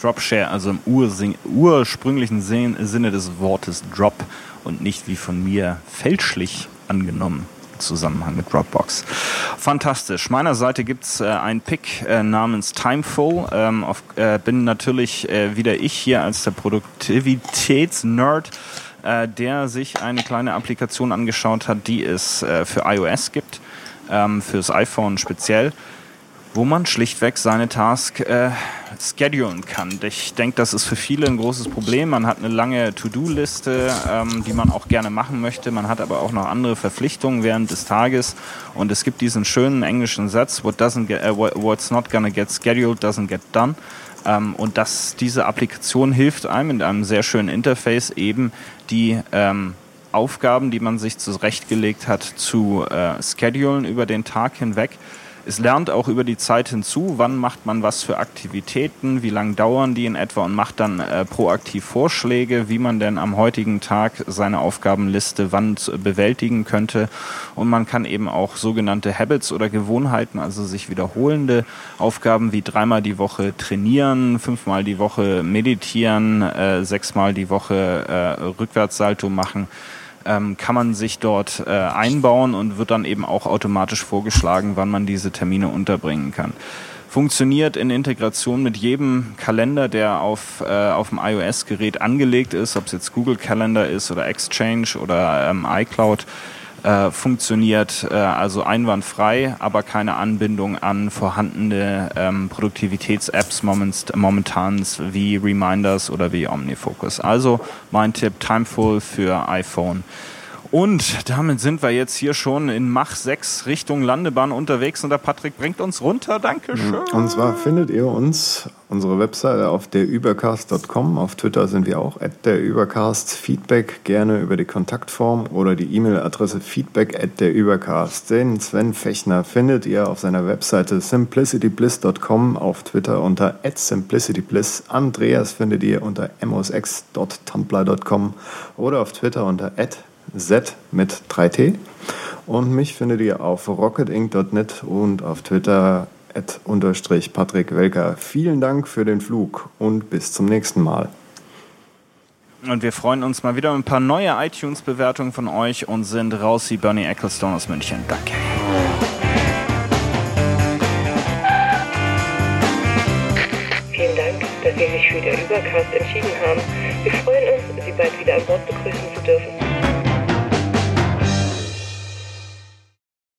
Dropshare, also im ursprünglichen Sinne des Wortes Drop und nicht wie von mir fälschlich angenommen. Zusammenhang mit Dropbox. Fantastisch. Meiner Seite gibt es äh, einen Pick äh, namens Timeful. Ähm, auf, äh, bin natürlich äh, wieder ich hier als der Produktivitätsnerd, äh, der sich eine kleine Applikation angeschaut hat, die es äh, für iOS gibt, ähm, fürs iPhone speziell wo man schlichtweg seine Task äh, schedulen kann. Ich denke, das ist für viele ein großes Problem. Man hat eine lange To-Do-Liste, ähm, die man auch gerne machen möchte. Man hat aber auch noch andere Verpflichtungen während des Tages. Und es gibt diesen schönen englischen Satz, What doesn't get, uh, what's not gonna get scheduled doesn't get done. Ähm, und das, diese Applikation hilft einem in einem sehr schönen Interface eben die ähm, Aufgaben, die man sich zurechtgelegt hat, zu äh, schedulen über den Tag hinweg. Es lernt auch über die Zeit hinzu, wann macht man was für Aktivitäten, wie lang dauern die in etwa und macht dann äh, proaktiv Vorschläge, wie man denn am heutigen Tag seine Aufgabenliste wann bewältigen könnte. Und man kann eben auch sogenannte Habits oder Gewohnheiten, also sich wiederholende Aufgaben wie dreimal die Woche trainieren, fünfmal die Woche meditieren, äh, sechsmal die Woche äh, Rückwärtssalto machen, ähm, kann man sich dort äh, einbauen und wird dann eben auch automatisch vorgeschlagen, wann man diese Termine unterbringen kann. Funktioniert in Integration mit jedem Kalender, der auf, äh, auf dem iOS-Gerät angelegt ist, ob es jetzt Google Calendar ist oder Exchange oder ähm, iCloud äh, funktioniert äh, also einwandfrei, aber keine Anbindung an vorhandene ähm, Produktivitäts-Apps momentan wie Reminders oder wie OmniFocus. Also mein Tipp, Timeful für iPhone. Und damit sind wir jetzt hier schon in Mach 6 Richtung Landebahn unterwegs und der Patrick bringt uns runter. Dankeschön. Und zwar findet ihr uns, unsere Webseite auf derübercast.com. Auf Twitter sind wir auch at derübercast. Feedback gerne über die Kontaktform oder die E-Mail-Adresse feedback at derübercast. Den Sven Fechner findet ihr auf seiner Webseite simplicitybliss.com, auf Twitter unter at simplicitybliss. Andreas findet ihr unter mosx.tumblr.com oder auf Twitter unter at Z mit 3T. Und mich findet ihr auf rocketinc.net und auf Twitter at unterstrich Patrick Welker. Vielen Dank für den Flug und bis zum nächsten Mal. Und wir freuen uns mal wieder mit ein paar neue iTunes-Bewertungen von euch und sind raus wie Bernie Ecclestone aus München. Danke. Vielen Dank, dass Sie sich für den Übercast entschieden haben. Wir freuen uns, Sie bald wieder an Bord begrüßen zu dürfen.